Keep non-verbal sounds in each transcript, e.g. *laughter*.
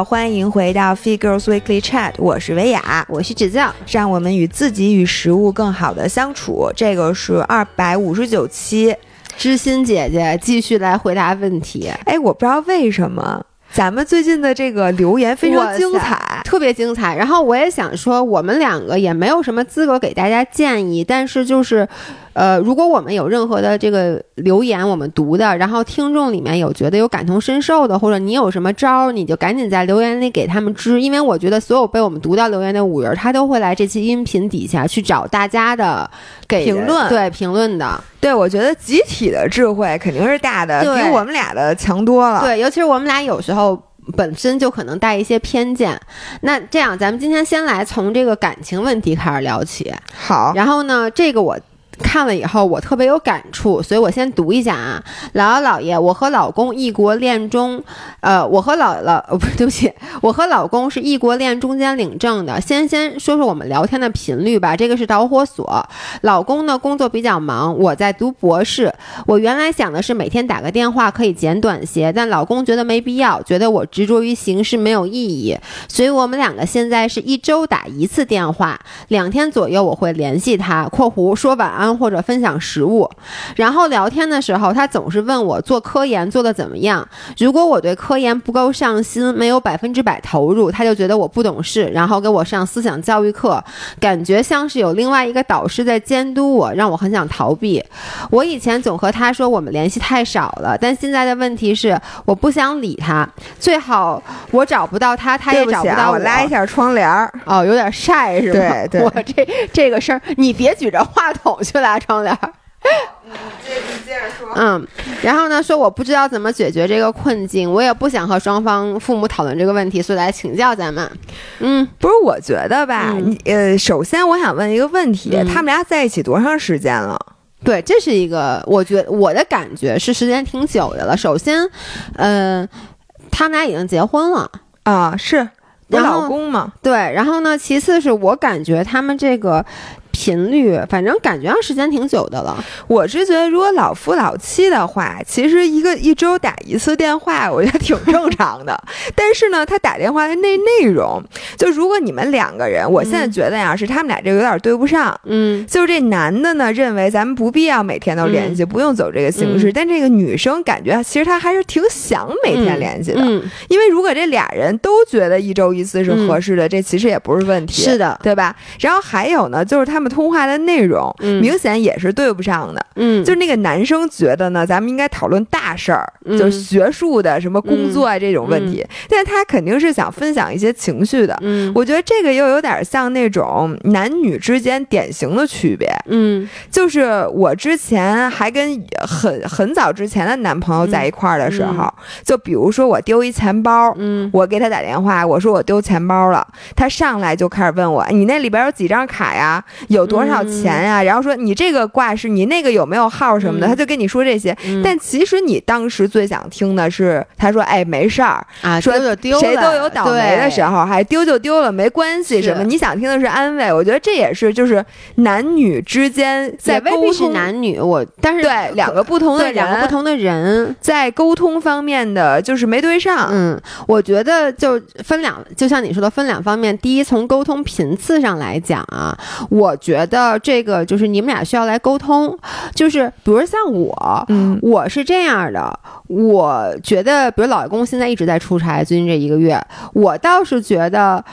好，欢迎回到 Fee Girls Weekly Chat，我是维亚，我是指教，让我们与自己与食物更好的相处。这个是二百五十九期，知心姐姐继续来回答问题。哎，我不知道为什么。咱们最近的这个留言非常精彩，特别精彩。然后我也想说，我们两个也没有什么资格给大家建议，但是就是，呃，如果我们有任何的这个留言，我们读的，然后听众里面有觉得有感同身受的，或者你有什么招儿，你就赶紧在留言里给他们支，因为我觉得所有被我们读到留言的五人，他都会来这期音频底下去找大家的给评论，对评论的。对，我觉得集体的智慧肯定是大的，比我们俩的强多了。对，尤其是我们俩有时候本身就可能带一些偏见。那这样，咱们今天先来从这个感情问题开始聊起。好，然后呢，这个我。看了以后，我特别有感触，所以我先读一下啊。姥姥姥爷，我和老公异国恋中，呃，我和姥姥，*laughs* 哦，不是对不起，我和老公是异国恋中间领证的。先先说说我们聊天的频率吧，这个是导火索。老公呢工作比较忙，我在读博士。我原来想的是每天打个电话可以简短些，但老公觉得没必要，觉得我执着于形式没有意义，所以我们两个现在是一周打一次电话，两天左右我会联系他（括弧说晚安）。或者分享食物，然后聊天的时候，他总是问我做科研做的怎么样。如果我对科研不够上心，没有百分之百投入，他就觉得我不懂事，然后给我上思想教育课，感觉像是有另外一个导师在监督我，让我很想逃避。我以前总和他说我们联系太少了，但现在的问题是我不想理他，最好我找不到他，他也找不到我。拉一下窗帘儿，哦，有点晒是吧？对，*laughs* 我这这个事儿，你别举着话筒去。拉窗帘儿，你接你接着说。嗯，然后呢，说我不知道怎么解决这个困境，我也不想和双方父母讨论这个问题，所以来请教咱们。嗯，不是，我觉得吧，你呃，首先我想问一个问题，他们俩在一起多长时间了？对，这是一个，我觉我的感觉是时间挺久的了。首先，嗯，他们俩已经结婚了啊，是我老公嘛？对，然后呢，其次是我感觉他们这个。频率，反正感觉上时间挺久的了。我是觉得，如果老夫老妻的话，其实一个一周打一次电话，我觉得挺正常的。*laughs* 但是呢，他打电话的那内容，就如果你们两个人，我现在觉得呀，是他们俩这个有点对不上。嗯，就是这男的呢，认为咱们不必要每天都联系，不用走这个形式。但这个女生感觉，其实她还是挺想每天联系的。嗯，因为如果这俩人都觉得一周一次是合适的，这其实也不是问题。是的，对吧？然后还有呢，就是他们。通话的内容明显也是对不上的，嗯，就是那个男生觉得呢，咱们应该讨论大事儿，就是学术的什么工作啊这种问题，但他肯定是想分享一些情绪的，嗯，我觉得这个又有点像那种男女之间典型的区别，嗯，就是我之前还跟很很早之前的男朋友在一块儿的时候，就比如说我丢一钱包，嗯，我给他打电话，我说我丢钱包了，他上来就开始问我，你那里边有几张卡呀？有。有多少钱呀？然后说你这个挂是你那个有没有号什么的，他就跟你说这些。但其实你当时最想听的是，他说：“哎，没事儿啊，说谁都有倒霉的时候，还丢就丢了，没关系。”什么？你想听的是安慰。我觉得这也是就是男女之间在未必是男女，我但是对两个不同的两个不同的人在沟通方面的就是没对上。嗯，我觉得就分两，就像你说的分两方面。第一，从沟通频次上来讲啊，我。觉得这个就是你们俩需要来沟通，就是比如像我，嗯，我是这样的，我觉得，比如老公现在一直在出差，最近这一个月，我倒是觉得，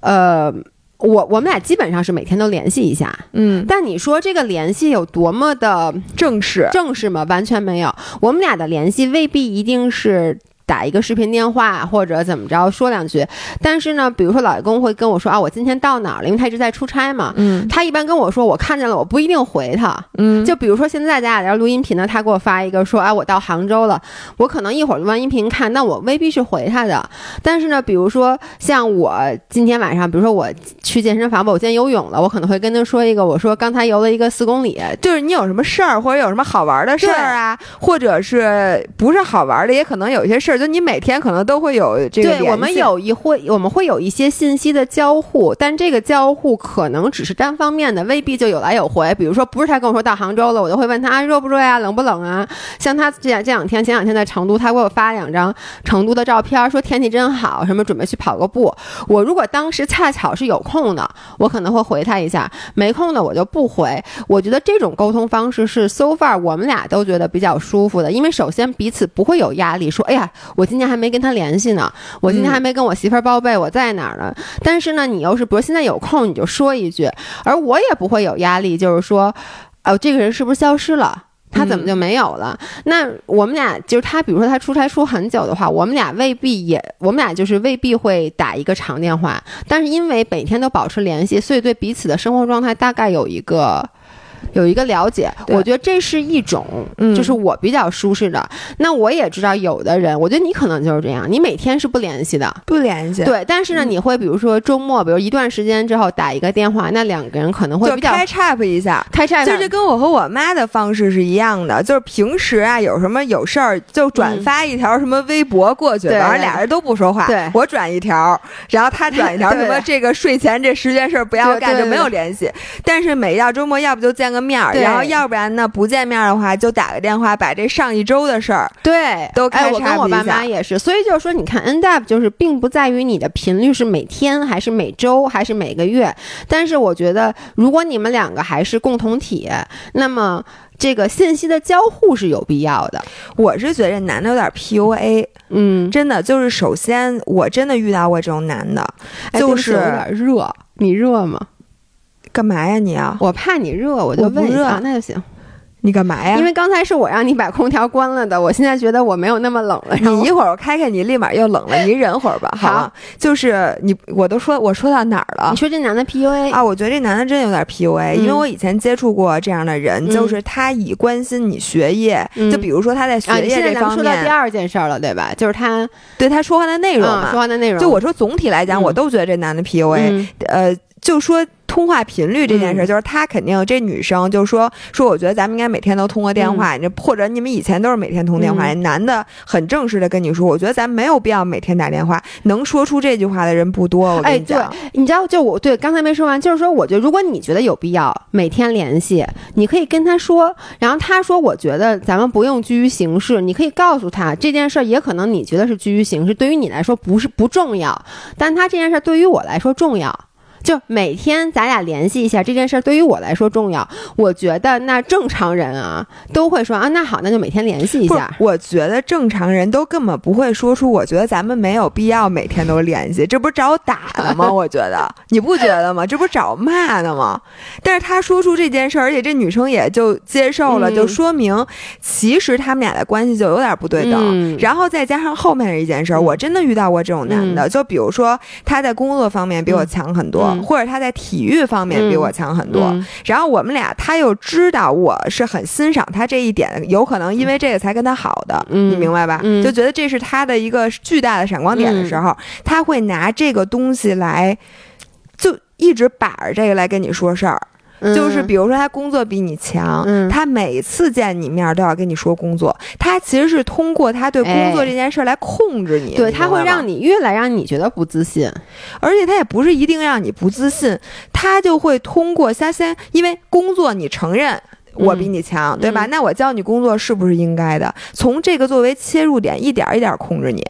呃，我我们俩基本上是每天都联系一下，嗯，但你说这个联系有多么的正式，正式吗？完全没有，我们俩的联系未必一定是。打一个视频电话或者怎么着说两句，但是呢，比如说老公会跟我说啊，我今天到哪儿了，因为他一直在出差嘛。嗯，他一般跟我说我看见了，我不一定回他。嗯，就比如说现在咱俩在录音频呢，他给我发一个说啊，我到杭州了，我可能一会儿录完音频看，那我未必是回他的。但是呢，比如说像我今天晚上，比如说我去健身房吧，我今天游泳了，我可能会跟他说一个，我说刚才游了一个四公里，就是你有什么事儿或者有什么好玩的事儿啊，或者是不是好玩的，也可能有一些事儿。儿，就你每天可能都会有这个。对，我们有一会我们会有一些信息的交互，但这个交互可能只是单方面的，未必就有来有回。比如说，不是他跟我说到杭州了，我就会问他啊热不热呀，冷不冷啊？像他这这两天前两天在成都，他给我发两张成都的照片，说天气真好，什么准备去跑个步。我如果当时恰巧是有空的，我可能会回他一下；没空的我就不回。我觉得这种沟通方式是 so far 我们俩都觉得比较舒服的，因为首先彼此不会有压力，说哎呀，我今天还没跟他联系呢，我今天还没跟我媳妇儿报备我在哪儿呢。但是呢，你要是比如现在有空你就说一句，而我也不会有压力，就是说，哦，这个人是不是消失了？他怎么就没有了？那我们俩就是他，比如说他出差出很久的话，我们俩未必也，我们俩就是未必会打一个长电话。但是因为每天都保持联系，所以对彼此的生活状态大概有一个。有一个了解，我觉得这是一种，就是我比较舒适的。那我也知道有的人，我觉得你可能就是这样，你每天是不联系的，不联系。对，但是呢，你会比如说周末，比如一段时间之后打一个电话，那两个人可能会比较开 chat 一下，开 chat，就是跟我和我妈的方式是一样的，就是平时啊有什么有事儿就转发一条什么微博过去，反正俩人都不说话，对，我转一条，然后他转一条，*laughs* 什么这个睡前这十件事不要干，就没有联系。但是每到周末，要不就见个面儿，然后要不然呢不见面的话，就打个电话，把这上一周的事儿对都开我跟我爸妈也是，所以就是说，你看 end up 就是并不在于你的频率是每天还是每周还是每个月，但是我觉得如果你们两个还是共同体，那么这个信息的交互是有必要的。我是觉得男的有点 PUA，嗯，真的就是首先我真的遇到过这种男的，就是有点热，你热吗？干嘛呀你啊？我怕你热，我就问啊，那就行。你干嘛呀？因为刚才是我让你把空调关了的，我现在觉得我没有那么冷了。你一会儿开开，你立马又冷了，你忍会儿吧。好，就是你，我都说我说到哪儿了？你说这男的 PUA 啊？我觉得这男的真有点 PUA，因为我以前接触过这样的人，就是他以关心你学业，就比如说他在学业这方面。说到第二件事儿了，对吧？就是他对他说话的内容嘛，说话的内容。就我说总体来讲，我都觉得这男的 PUA。呃，就说。通话频率这件事，就是他肯定这女生就说说，我觉得咱们应该每天都通个电话，你或者你们以前都是每天通电话。男的很正式的跟你说，我觉得咱没有必要每天打电话，能说出这句话的人不多。我跟你讲，你知道，就我对刚才没说完，就是说，我觉得如果你觉得有必要每天联系，你可以跟他说，然后他说我觉得咱们不用拘于形式，你可以告诉他这件事儿也可能你觉得是拘于形式，对于你来说不是不重要，但他这件事儿对于我来说重要。就每天咱俩联系一下这件事儿，对于我来说重要。我觉得那正常人啊都会说啊，那好，那就每天联系一下。我觉得正常人都根本不会说出，我觉得咱们没有必要每天都联系，这不是找打的吗？*laughs* 我觉得你不觉得吗？这不是找骂的吗？但是他说出这件事儿，而且这女生也就接受了，就说明其实他们俩的关系就有点不对等。然后再加上后面的一件事儿，我真的遇到过这种男的，就比如说他在工作方面比我强很多。或者他在体育方面比我强很多，然后我们俩他又知道我是很欣赏他这一点，有可能因为这个才跟他好的，你明白吧？就觉得这是他的一个巨大的闪光点的时候，他会拿这个东西来，就一直把着这个来跟你说事儿。就是比如说他工作比你强，他每次见你面都要跟你说工作，他其实是通过他对工作这件事来控制你，对他会让你越来让你觉得不自信，而且他也不是一定让你不自信，他就会通过先先因为工作你承认我比你强，对吧？那我教你工作是不是应该的？从这个作为切入点，一点一点控制你。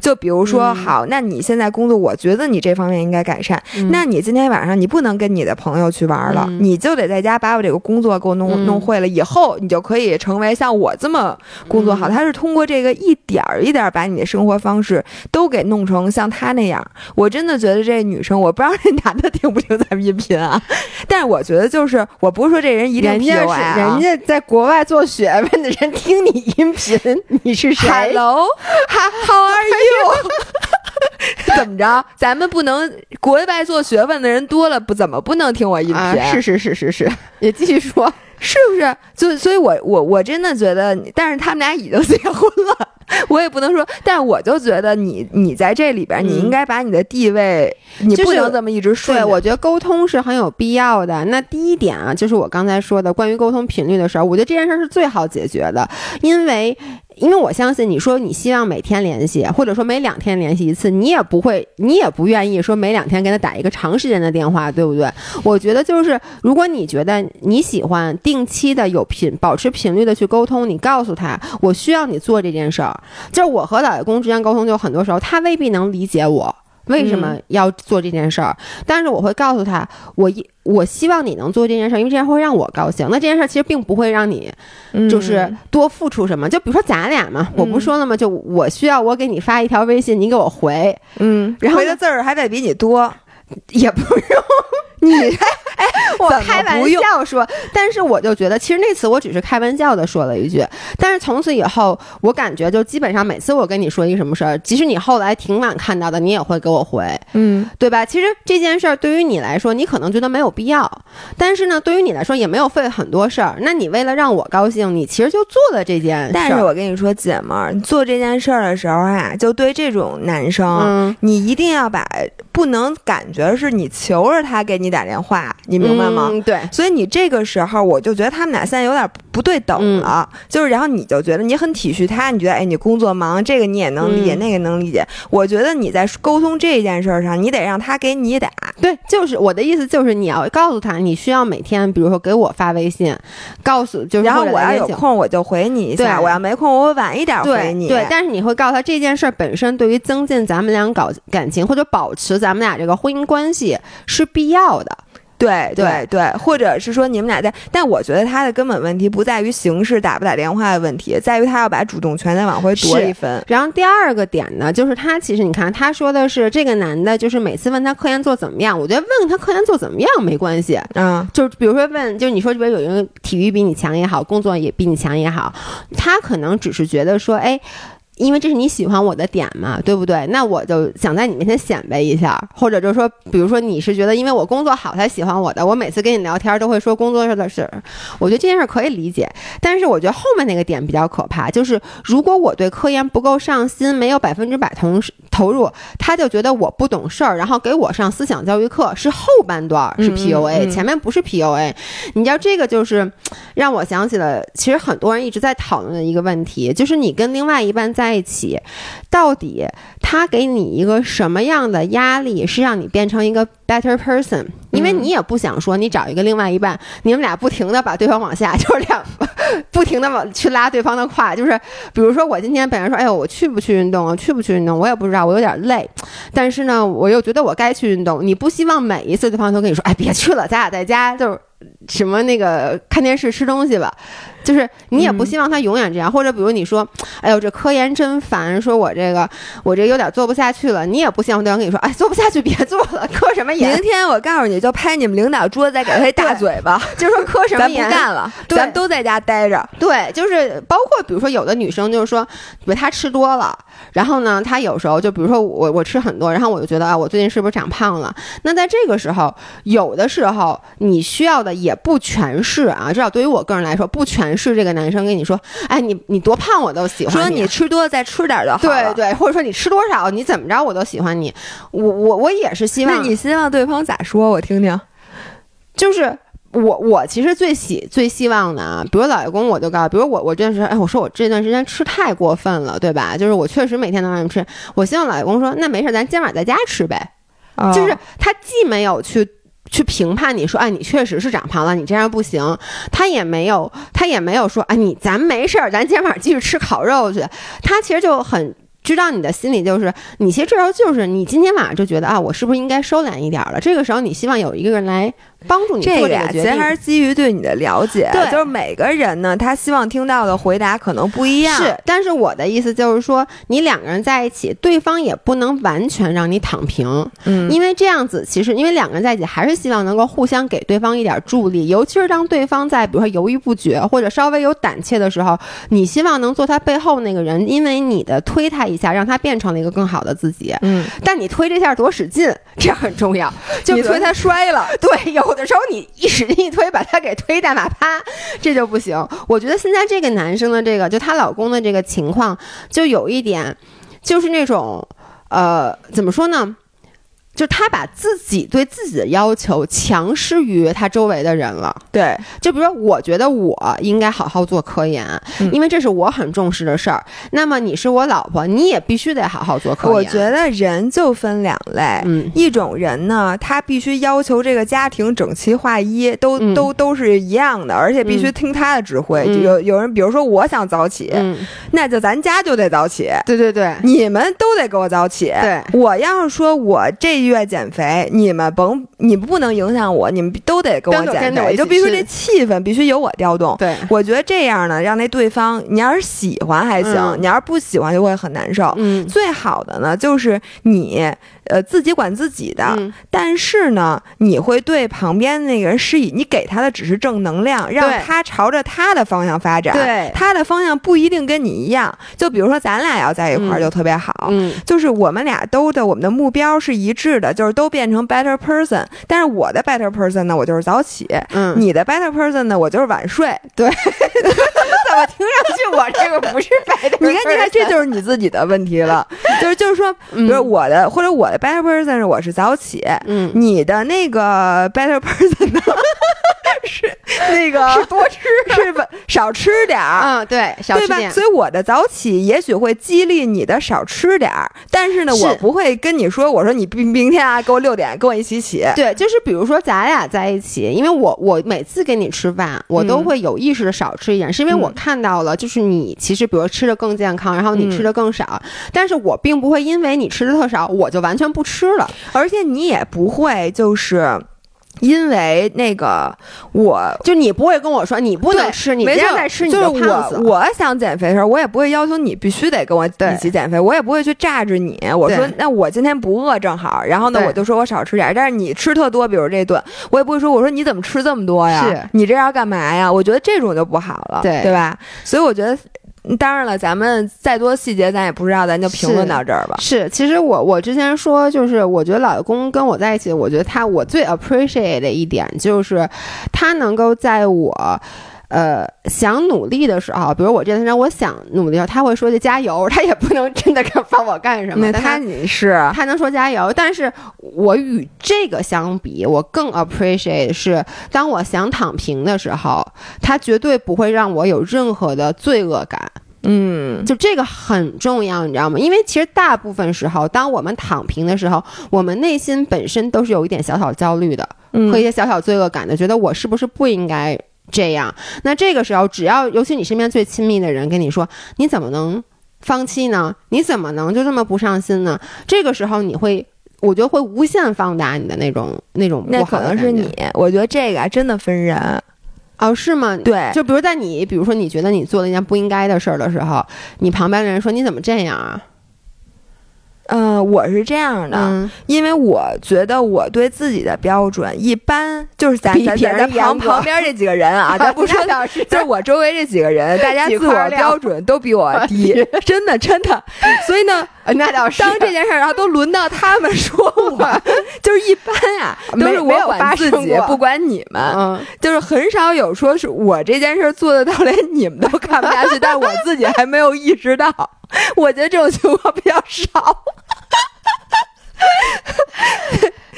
就比如说，好，那你现在工作，我觉得你这方面应该改善。那你今天晚上你不能跟你的朋友去玩了，你就得在家把我这个工作给我弄弄会了，以后你就可以成为像我这么工作好。他是通过这个一点儿一点儿把你的生活方式都给弄成像他那样。我真的觉得这女生，我不知道这男的听不听咱们音频啊，*laughs* 但是我觉得就是，我不是说这人一定人家是人家在国外做学问的人听你音频，你是谁？Hello，How are you？*laughs* 怎么着？咱们不能国外做学问的人多了，不怎么不能听我音频？是是是是是，*laughs* 也继续说，是不是？所以，所以我我我真的觉得，但是他们俩已经结婚了，*laughs* 我也不能说。但我就觉得，你你在这里边，你应该把你的地位，你不能这么一直顺。对，我觉得沟通是很有必要的。那第一点啊，就是我刚才说的关于沟通频率的事儿，我觉得这件事儿是最好解决的，因为。因为我相信你说你希望每天联系，或者说每两天联系一次，你也不会，你也不愿意说每两天给他打一个长时间的电话，对不对？我觉得就是，如果你觉得你喜欢定期的有频保持频率的去沟通，你告诉他我需要你做这件事儿。就是我和老公之间沟通，就很多时候他未必能理解我。为什么要做这件事儿？但是我会告诉他，我一我希望你能做这件事儿，因为这样会让我高兴。那这件事儿其实并不会让你，就是多付出什么。就比如说咱俩嘛，我不说了吗？就我需要我给你发一条微信，你给我回，嗯，然后回的字儿还得比你多，也不用你哎，我开玩笑说，但是我就觉得，其实那次我只是开玩笑的说了一句，但是从此以后，我感觉就基本上每次我跟你说一什么事儿，即使你后来挺晚看到的，你也会给我回，嗯，对吧？其实这件事儿对于你来说，你可能觉得没有必要，但是呢，对于你来说也没有费很多事儿。那你为了让我高兴，你其实就做了这件事。但是我跟你说，姐们儿，做这件事儿的时候啊，就对这种男生，嗯你一定要把不能感觉是你求着他给你打电话，你明白吗？嗯、对，所以你这个时候，我就觉得他们俩现在有点不对等了，就是然后你就觉得你很体恤他，你觉得哎，你工作忙，这个你也能理解，嗯那个能理解。我觉得你在沟通这件事儿上，你得让他给你打。对，就是我的意思，就是你要告诉他，你需要每天，比如说给我发微信，告诉就是然后我要有空我就回你一下，对我要没空我会晚一点回你。对对，但是你会告诉他这件事儿本身对于增进咱们俩搞感情或者保持咱们俩这个婚姻关系是必要的。对对对对，或者是说你们俩在，但我觉得他的根本问题不在于形式打不打电话的问题，在于他要把主动权再往回夺一分。然后第二个点呢，就是他其实你看他说的是这个男的，就是每次问他科研做怎么样，我觉得问他科研做怎么样没关系，嗯，就是比如说问，就是你说这边有人体育比你强也好，工作也比你强也好，他可能只是觉得说，哎。因为这是你喜欢我的点嘛，对不对？那我就想在你面前显摆一下，或者就是说，比如说你是觉得因为我工作好才喜欢我的，我每次跟你聊天都会说工作上的事儿，我觉得这件事可以理解。但是我觉得后面那个点比较可怕，就是如果我对科研不够上心，没有百分之百同投入，他就觉得我不懂事儿，然后给我上思想教育课，是后半段是嗯 PUA，、嗯前面不是 PUA。你知道这个就是让我想起了，其实很多人一直在讨论的一个问题，就是你跟另外一半在一起，到底他给你一个什么样的压力，是让你变成一个 better person？因为嗯你也不想说你找一个另外一半，你们俩不停的把对方往下，*laughs* 就是两不停的往去拉对方的胯，就是比如说我今天本来说，哎呦，我去不去运动啊？去不去运动？我也不知道，我有点累，但是呢，我又觉得我该去运动。你不希望每一次对方都跟你说，哎，别去了，咱俩在家就是。什么那个看电视吃东西吧，就是你也不希望他永远这样，或者比如你说，哎呦这科研真烦，说我这个我这有点做不下去了，你也不希望对方跟你说，哎做不下去别做了，*laughs* 科什么研明，天我告诉你就拍你们领导桌子，再给他一大嘴巴，就是说科什么咱不，干了，对。咱都在家待着。对，就是包括比如说有的女生就是说，比如她吃多了，然后呢，她有时候就比如说我我吃很多，然后我就觉得啊，我最近是不是长胖了？那在这个时候，有的时候你需要的也不全是啊，至少对于我个人来说，不全是这个男生跟你说，哎，你你多胖我都喜欢说你你吃多了再吃点儿就好了。对对，或者说你吃多少，你怎么着我都喜欢你。我我我也是希望那你希望对方咋说？我听听。就是我我其实最喜最希望的啊，比如老公我就告诉，比如我我这段时间，哎，我说我这段时间吃太过分了，对吧？就是我确实每天都让你吃，我希望老公说那没事，咱今晚在家吃呗。哦就是他既没有去。去评判你说，哎，你确实是长胖了，你这样不行。他也没有，他也没有说，哎，你咱没事儿，咱今天晚上继续吃烤肉去。他其实就很知道你的心理就是，你其实这时候就是你今天晚上就觉得啊，我是不是应该收敛一点了？这个时候你希望有一个人来帮助你做这个决定。其实还是基于对你的了解。对就是每个人呢，他希望听到的回答可能不一样。是，但是我的意思就是说，你两个人在一起，对方也不能完全让你躺平，嗯，因为这样子其实，因为两个人在一起还是希望能够互相给对方一点助力，尤其是当对方在比如说犹豫不决或者稍微有胆怯的时候，你希望能做他背后那个人，因为你的推他一下，让他变成了一个更好的自己。嗯，但你推这下多使劲，这很重要。就你推他摔了。*laughs* 对，有有的时候你一使劲一推，把他给推大马趴，这就不行。我觉得现在这个男生的这个，就她老公的这个情况，就有一点，就是那种，呃，怎么说呢？就他把自己对自己的要求强施于他周围的人了。对，就比如说，我觉得我应该好好做科研，嗯因为这是我很重视的事儿。那么你是我老婆，你也必须得好好做科研。我觉得人就分两类，嗯一种人呢，他必须要求这个家庭整齐划一，都、嗯都都是一样的，而且必须嗯听他的指挥。嗯有有人，比如说我想早起，嗯，那就咱家就得早起。对对对，你们都得给我早起。对我要是说我这月减肥，你们甭，你们不能影响我，你们都得跟我减肥。就比如说这气氛必须由我调动。对，我觉得这样呢，让那对方，你要是喜欢还行，嗯你要是不喜欢就会很难受。嗯最好的呢，就是你呃自己管自己的，嗯但是呢，你会对旁边那个人施以，你给他的只是正能量，让他朝着他的方向发展。对他的方向不一定跟你一样。就比如说咱俩要在一块儿嗯就特别好。嗯就是我们俩都的我们的目标是一致的，就是都变成 better person。但是我的 better person 呢，我就是早起；嗯，你的 better person 呢，我就是晚睡。对 *laughs* 怎么听上去我这个不是 better？？*laughs* 你看，你看，这就是你自己的问题了。*laughs* 就是就是说，比如我的或者我的 better person 是我是早起，嗯，你的那个 better person 呢是那个是多吃是吧？少吃点儿。嗯，对，少对吧？吃点。所以我的早起也许会激励你的少吃点儿，但是呢，是我不会跟你说，我说你明明天啊，给我六点跟我一起起。对，就是比如说咱俩在一起，因为我我每次跟你吃饭，我都嗯会有意识的少吃一点，是因为我嗯看到了，就是你其实比如吃的更健康，然后你嗯吃的更少，但是我并不会因为你吃的特少，我就完全不吃了。而且你也不会就是。因为那个我就你不会跟我说你不能吃，你没错这样再吃你就是胖死了。我我想减肥的时候，我也不会要求你必须得跟我一起减肥，我也不会去榨着你。我说那我今天不饿正好，然后呢我就说我少吃点儿，但是你吃特多，比如这顿，我也不会说我说你怎么吃这么多呀？你这要干嘛呀？我觉得这种就不好了，对对吧？所以我觉得。嗯当然了，咱们再多细节咱也不知道，咱就评论到这儿吧。是，其实我我之前说，就是我觉得老公跟我在一起，我觉得他我最 appreciate 的一点就是，他能够在我。呃，想努力的时候，比如我这段时间我想努力的时候，他会说句加油，他也不能真的帮我干什么。但那他你是他能说加油，但是我与这个相比，我更 appreciate 是，当我想躺平的时候，他绝对不会让我有任何的罪恶感。嗯就这个很重要，你知道吗？因为其实大部分时候，当我们躺平的时候，我们内心本身都是有一点小小焦虑的，嗯和一些小小罪恶感的，觉得我是不是不应该这样？那这个时候，只要尤其你身边最亲密的人跟你说，你怎么能放弃呢？你怎么能就这么不上心呢？这个时候，你会。我觉得会无限放大你的那种那种不那好的可能是你，我觉得这个啊真的分人。哦，是吗？对，就比如在你，比如说你觉得你做了一件不应该的事儿的时候，你旁边的人说你怎么这样啊？嗯、我是这样的，嗯，因为我觉得我对自己的标准一般，就是咱咱咱咱旁旁边这几个人啊，*laughs* 咱不说就是我周围这几个人，大家自我标准都比我低，*laughs* 真的真的。所以呢，呃那倒是。当这件事儿，然后都轮到他们说我，*laughs* 就是一般啊，都是我管自己，不管你们，嗯，就是很少有说是我这件事儿做得到，连你们都看不下去，但是我自己还没有意识到。我觉得这种情况比较少。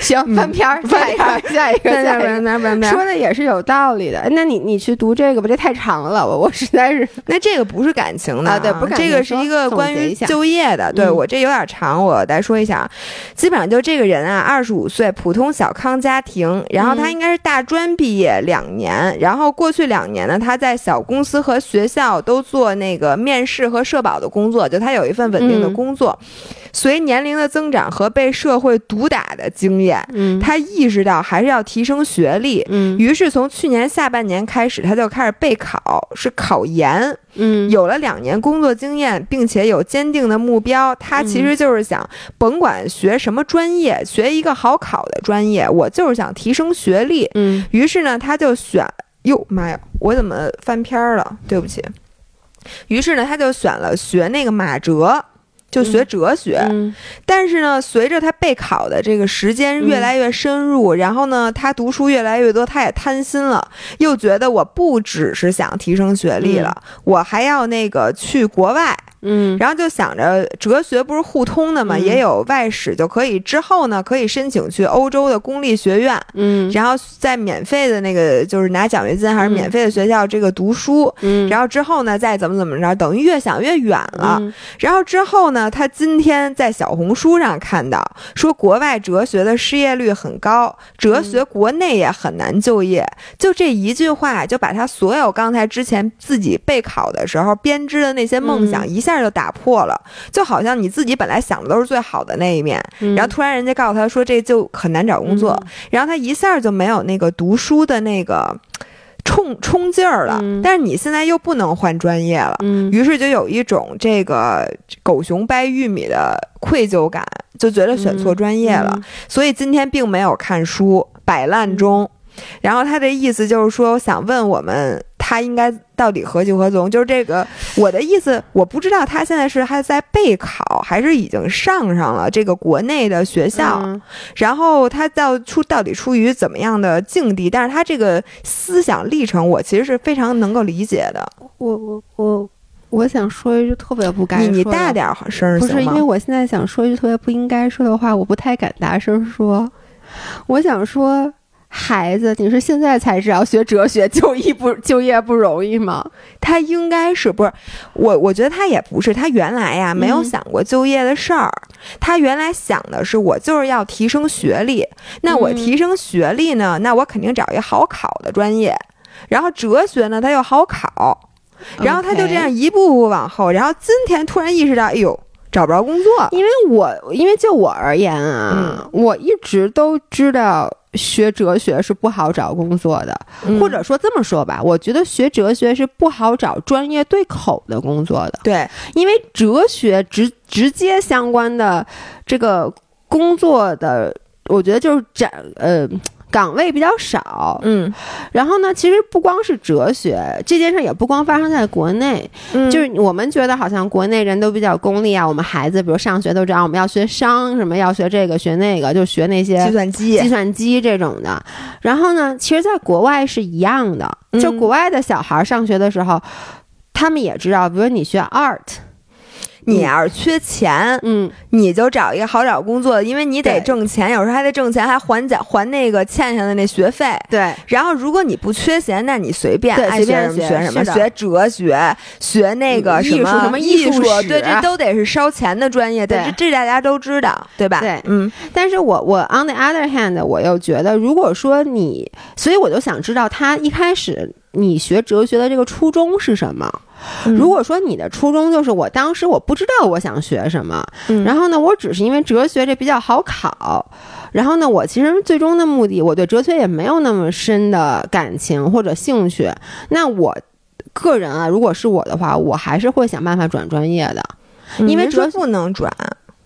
行，翻篇儿，翻一个，下一个，下一个。那那说的也是有道理的，那你你去读这个吧，这太长了，我我实在是 *laughs* 那这个不是感情的啊对不是这个是一个关于就业的。对嗯我这有点长，我来说一下啊。基本上就这个人啊，二十五岁，普通小康家庭，然后他嗯应该是大专毕业两年，然后过去两年呢，他在小公司和学校都做那个面试和社保的工作，就他有一份稳定的嗯工作。随年龄的增长和被社会毒打的经验，嗯他意识到还是要提升学历。嗯于是从去年下半年开始，他就开始备考，是考研。嗯有了两年工作经验，并且有坚定的目标，他其实就是想，甭管学什么专业，学一个好考的专业，我就是想提升学历。嗯于是呢，他就选，哟妈呀，我怎么翻篇儿了？对不起。于是呢，他就选了学那个马哲。就学哲学，嗯。但是呢，随着他备考的这个时间越来越深入，然后呢，他读书越来越多，他也贪心了，又觉得我不只是想提升学历了，我还要那个去国外。嗯，然后就想着哲学不是互通的嘛，嗯。也有外史，就可以之后呢可以申请去欧洲的公立学院，嗯，然后在免费的那个就是拿奖学金还是嗯免费的学校这个读书，嗯，然后之后呢再怎么怎么着，等于越想越远了。嗯。然后之后呢，他今天在小红书上看到说，国外哲学的失业率很高，哲学国内也很难就业。就这一句话，就把他所有刚才之前自己备考的时候编织的那些梦想，嗯。一下就打破了。就好像你自己本来想的都是最好的那一面，嗯然后突然人家告诉他说这就很难找工作，然后他一下就没有那个读书的那个冲冲劲儿了。嗯但是你现在又不能换专业了。嗯于是就有一种这个狗熊掰玉米的愧疚感，就觉得选错专业了，嗯所以今天并没有看书，摆烂中。然后他的意思就是说，想问我们他应该到底何去何从？就是这个，我的意思，我不知道他现在是还在备考，还是已经上上了这个国内的学校。嗯然后他到出到底出于怎么样的境地？但是他这个思想历程，我其实是非常能够理解的。我我我我想说一句特别不该你大点儿声儿不是因为我现在想说一句特别不应该说的话，我不太敢大声说。我想说，孩子，你是现在才知道学哲学就业不就业不容易吗？他应该是不是我？我觉得他也不是，他原来呀没有嗯想过就业的事儿。他原来想的是，我就是要提升学历。那我嗯提升学历呢？那我肯定找一个好考的专业。然后哲学呢，它又好考。然后他就这样一步步往后。然后今天突然意识到，哎呦，找不着工作。因为我因为就我而言啊，嗯我一直都知道学哲学是不好找工作的，嗯或者说这么说吧，我觉得学哲学是不好找专业对口的工作的，对，因为哲学直直接相关的这个工作的，我觉得就是展呃。岗位比较少，嗯，然后呢，其实不光是哲学这件事，也不光发生在国内，嗯。就是我们觉得好像国内人都比较功利啊，我们孩子比如上学都知道我们要学商，什么要学这个学那个，就学那些计算机。计算机这种的。然后呢，其实，在国外是一样的，嗯。就国外的小孩上学的时候，他们也知道，比如你学 art，你要是缺钱，嗯，你就找一个好找工作的，因为你得挣钱，有时候还得挣钱，还还奖还那个欠下的那学费。对，然后，如果你不缺钱，那你随便爱学学什么学什么，学哲学，学那个嗯什么什么艺艺术史对，这都得是烧钱的专业，对。这这大家都知道，对吧？对？嗯。但是我我 on the other hand，我又觉得，如果说你，所以我就想知道他一开始你学哲学的这个初衷是什么。嗯。如果说你的初衷就是我当时我不知道我想学什么，嗯。然后呢，我只是因为哲学这比较好考，然后呢，我其实最终的目的，我对哲学也没有那么深的感情或者兴趣。那我个人啊，如果是我的话，我还是会想办法转专业的。因为人说哲不能转，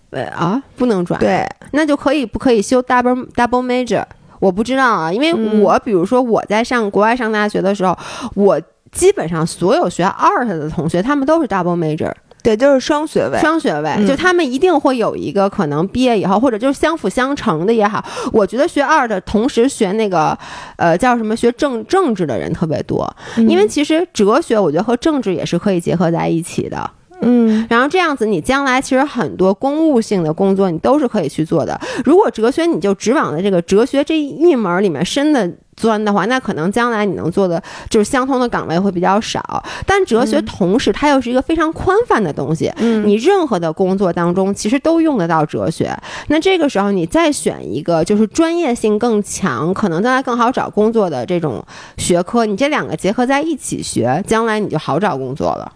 对啊，不能转，对，那就可以不可以修 double double major？我不知道啊，因为嗯。我、比如说我在上国外上大学的时候，我基本上所有学 art 的同学，他们都是 double major 对，就是双学位。双学位，嗯就他们一定会有一个可能毕业以后，或者就是相辅相成的也好。我觉得学 art 同时学那个呃叫什么学政政治的人特别多，嗯因为其实哲学我觉得和政治也是可以结合在一起的。嗯然后这样子，你将来其实很多公务性的工作你都是可以去做的。如果哲学你就只往的这个哲学这一门里面深的钻的话，那可能将来你能做的就是相同的岗位会比较少。但哲学嗯同时它又是一个非常宽泛的东西，嗯你任何的工作当中其实都用得到哲学。那这个时候你再选一个就是专业性更强，可能将来更好找工作的这种学科，你这两个结合在一起学，将来你就好找工作了。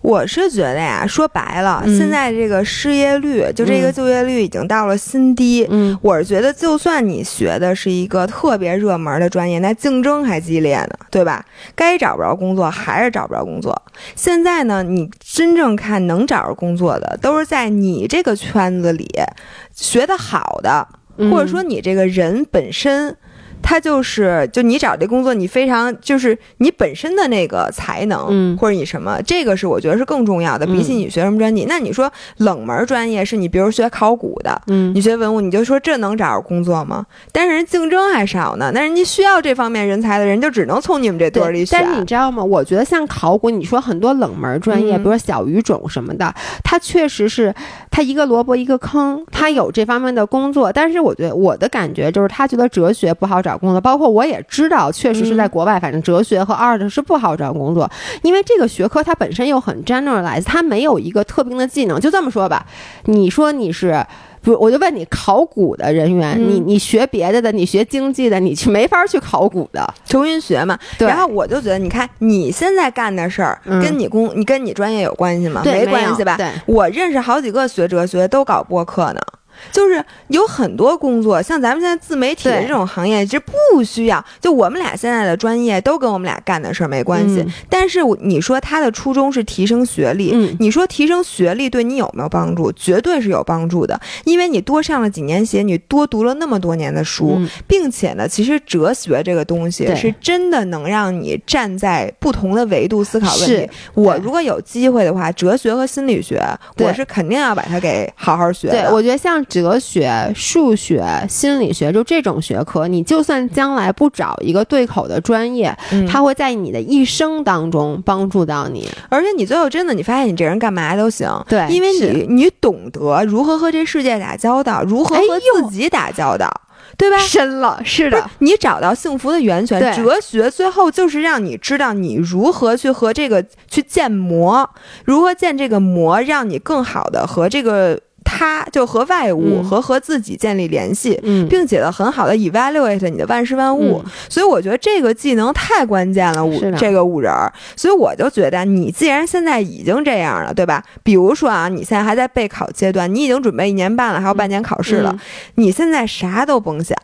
我是觉得呀，说白了，嗯现在这个失业率，就这个嗯就业率已经到了新低。嗯我是觉得，就算你学的是一个特别热门的专业，那竞争还激烈呢，对吧？该找不着工作还是找不着工作。现在呢，你真正看能找着工作的，都是在你这个圈子里学得好的，嗯或者说你这个人本身它就是就你找这工作，你非常就是你本身的那个才能，嗯或者你什么，这个是我觉得是更重要的，比起你学什么专辑。那你说冷门专业是你比如学考古的，嗯你学文物，你就说这能找着工作吗？但是人竞争还少呢，那人家需要这方面人才的人就只能从你们这堆里，选。但是你知道吗？我觉得像考古，你说很多冷门专业，嗯比如说小语种什么的，它确实是它一个萝卜一个坑，它有这方面的工作。但是我觉得我的感觉就是，他觉得哲学不好找工作，包括我也知道，确实是在国外，反正哲学和 art 是不好找工作，因为这个学科它本身又很 generalize，它没有一个特定的技能。就这么说吧，你说你是。不，我就问你，考古的人员，嗯你你学别的的，你学经济的，你去没法去考古的。重新学嘛。对然后我就觉得，你看你现在干的事儿，嗯跟你工你跟你专业有关系吗？没关系吧？对，我认识好几个学哲学都搞播客呢。就是有很多工作，像咱们现在自媒体的这种行业，这不需要。就我们俩现在的专业都跟我们俩干的事儿没关系。嗯但是你说他的初衷是提升学历，嗯你说提升学历对你有没有帮助？绝对是有帮助的，因为你多上了几年学，你多读了那么多年的书，嗯并且呢，其实哲学这个东西是真的能让你站在不同的维度思考问题我如果有机会的话，哲学和心理学，我是肯定要把它给好好学的。对，我觉得像哲学、数学、心理学，就这种学科，你就算将来不找一个对口的专业，嗯它会在你的一生当中帮助到你。而且你最后真的，你发现你这人干嘛都行，对因为你你懂得如何和这世界打交道，如何哎和自己打交道，对吧？深了，是的是，你找到幸福的源泉。哲学最后就是让你知道你如何去和这个去建模，如何建这个模，让你更好的和这个他就和外物、嗯。和和自己建立联系。嗯，并且呢，很好的 evaluate 你的万事万物，所以我觉得这个技能太关键了，五这个五人儿，所以我就觉得你既然现在已经这样了，对吧？比如说啊，你现在还在备考阶段，你已经准备一年半了，还有半年考试了，嗯。你现在啥都甭想，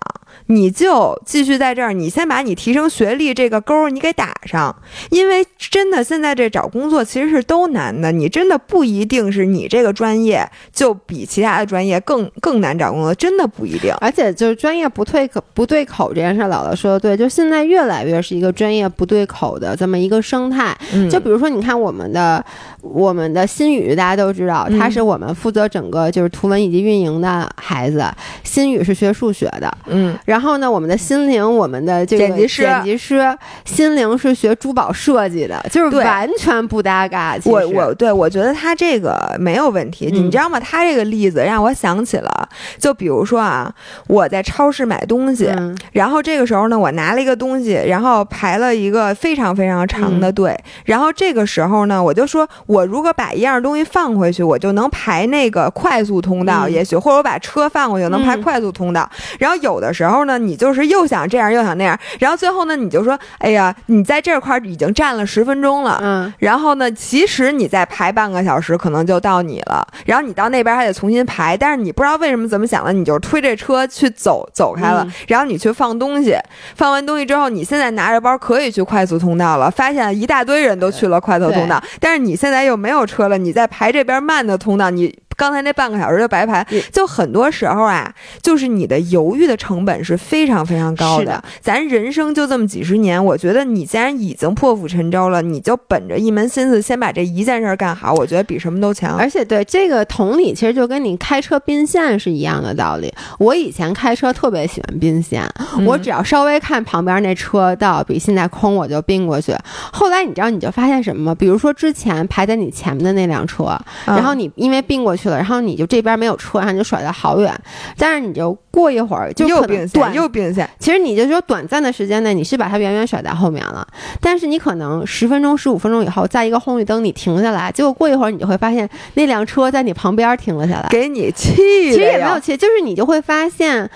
你就继续在这儿，你先把你提升学历这个勾儿你给打上，因为真的现在这找工作其实是都难的，你真的不一定是你这个专业就比其他的专业更更难找工作，真的不一定。而且就是专业不对口不对口这件事儿，姥姥说的对，就现在越来越是一个专业不对口的这么一个生态。嗯就比如说，你看我们的我们的新宇，大家都知道，嗯他是我们负责整个就是图文以及运营的孩子。新宇是学数学的，嗯然后呢，我们的心灵，我们的这个剪辑师剪辑师心灵是学珠宝设计的，就是完全不搭嘎。我我对我觉得他这个没有问题，嗯你知道吗？他这个例子让我想起了，就比如说啊，我在超市买东西，嗯然后这个时候呢，我拿了一个东西，然后排了一个非常非常长的队，然后这个时候呢，我就说我如果把一样东西放回去，我就能排那个快速通道，嗯也许或者我把车放过去，能排嗯快速通道。然后有的时候呢，你就是又想这样又想那样，然后最后呢，你就说，哎呀，你在这块儿已经站了十分钟了，嗯，然后呢，其实你再排半个小时，可能就到你了。然后你到那边还得重新排，但是你不知道为什么怎么想的，你就推这车去走走开了。嗯然后你去放东西，放完东西之后，你现在拿着包可以去快速通道了，发现一大堆人都去了快速通道，但是你现在又没有车了，你在排这边慢的通道，你。刚才那半个小时就白排嗯，就很多时候啊，就是你的犹豫的成本是非常非常高是的咱人生就这么几十年，我觉得你既然已经破釜沉舟了，你就本着一门心思，先把这一件事儿干好，我觉得比什么都强。而且对这个同理，其实就跟你开车并线是一样的道理。我以前开车特别喜欢并线，嗯我只要稍微看旁边那车道比现在空，我就并过去。后来你知道你就发现什么吗？比如说之前排在你前面的那辆车，嗯然后你因为并过去了，然后你就这边没有车，然后你就甩得好远。但是你就过一会儿就又并线，又并线，其实你就说短暂的时间内，你是把它远远甩在后面了，但是你可能十分钟、十五分钟以后，在一个红绿灯你停下来，结果过一会儿你就会发现那辆车在你旁边停了下来。给你气其实。也没有气，就是你就会发现，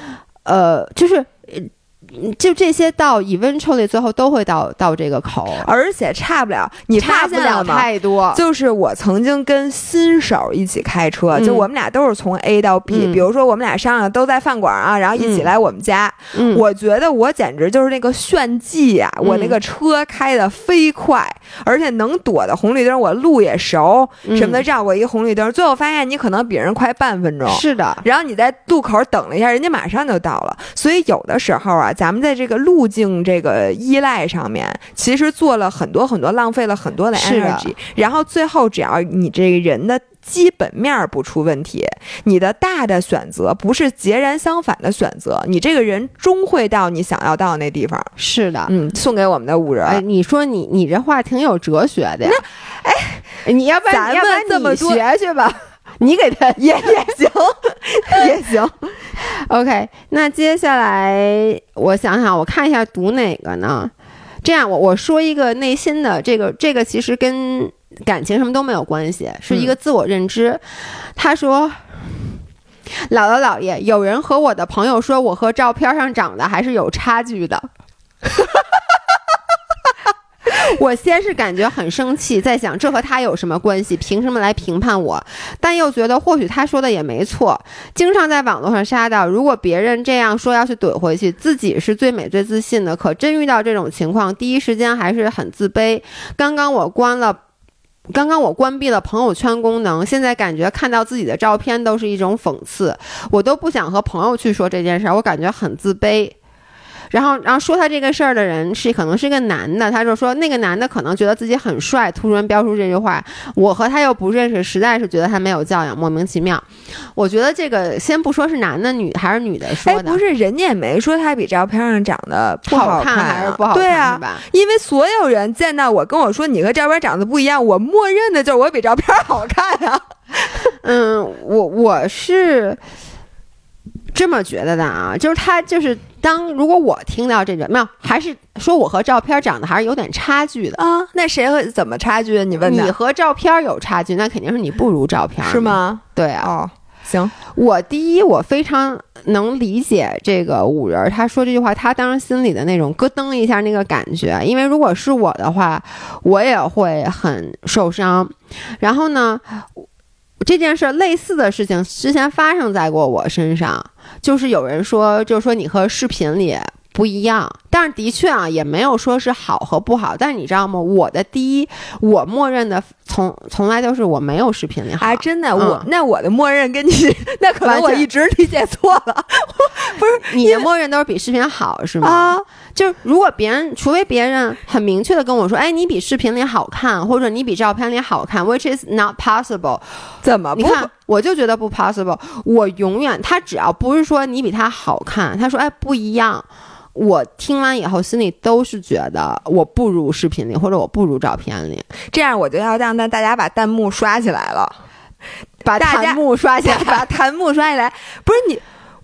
呃，就是呃就这些到 eventually 最后都会到到这个口，而且差不了，你差不了发现了吗？太多。就是我曾经跟新手一起开车，嗯就我们俩都是从 A 到 B，、嗯比如说我们俩商量都在饭馆啊，然后一起嗯来我们家，嗯，我觉得我简直就是那个炫技呀、嗯我那个车开的飞快，而且能躲的红绿灯，我路也熟，嗯什么的绕过一个红绿灯，最后发现你可能比人快半分钟。是的，然后你在路口等了一下，人家马上就到了。所以有的时候啊，咱们在这个路径这个依赖上面，其实做了很多很多，浪费了很多的 energy。然后最后，只要你这个人的基本面儿不出问题，你的大的选择不是截然相反的选择，你这个人终会到你想要到那地方。是的。嗯，送给我们的五人。哎，你说你你这话挺有哲学的呀。哎，你要不然咱们学学吧，你给他 *laughs* 也也行，也行。*laughs* OK，那接下来我想想，我看一下读哪个呢？这样，我我说一个内心的这个这个其实跟感情什么都没有关系，是一个自我认知。他说。姥姥姥爷，有人和我的朋友说我和照片上长得还是有差距的。*laughs* *laughs* 我先是感觉很生气，在想这和他有什么关系？凭什么来评判我？但又觉得或许他说的也没错。经常在网络上杀到，如果别人这样说，要去怼回去，自己是最美最自信的。可真遇到这种情况，第一时间还是很自卑。刚刚我关了。刚刚我关闭了朋友圈功能，现在感觉看到自己的照片都是一种讽刺，我都不想和朋友去说这件事儿，我感觉很自卑。然后，然后说他这个事儿的人是可能是个男的，他就说那个男的可能觉得自己很帅，突然标出这句话。我和他又不认识，实在是觉得他没有教养，莫名其妙。我觉得这个先不说是男的女还是女的说哎，的，不是，人家也没说他比照片上长得不好看还是不好看，对啊是，吧？因为所有人见到我跟我说你和照片长得不一样，我默认的就是我比照片好看啊。嗯，我我是这么觉得的啊，就是他就是当如果我听到这个没有，还是说我和照片长得还是有点差距的。啊，那谁和怎么差距？你问你和照片有差距，那肯定是你不如照片，是？吗？对啊，哦，行，我第一，我非常能理解这个五人儿他说这句话，他当时心里的那种咯噔一下那个感觉，因为如果是我的话，我也会很受伤。然后呢，这件事类似的事情之前发生在过我身上，就是有人说，就是说你和视频里。不一样，但是的确啊，也没有说是好和不好。但是你知道吗？我的第一，我默认的从从来都是我没有视频里好。啊，真的，嗯我那我的默认跟你 *laughs* 那可能我一直理解错了 *laughs* 不是你的默认都是比视频好是吗？啊。就是如果别人，除非别人很明确的跟我说，哎，你比视频里好看，或者你比照片里好看，which is not possible。怎么不？你看，我就觉得不 possible。我永远，他只要不是说你比他好看，他说哎不一样，我听完以后心里都是觉得我不如视频里，或者我不如照片里，这样我就要让大大家把弹幕刷起来了，把弹幕刷起来。*laughs* 把弹幕刷起来。不是你。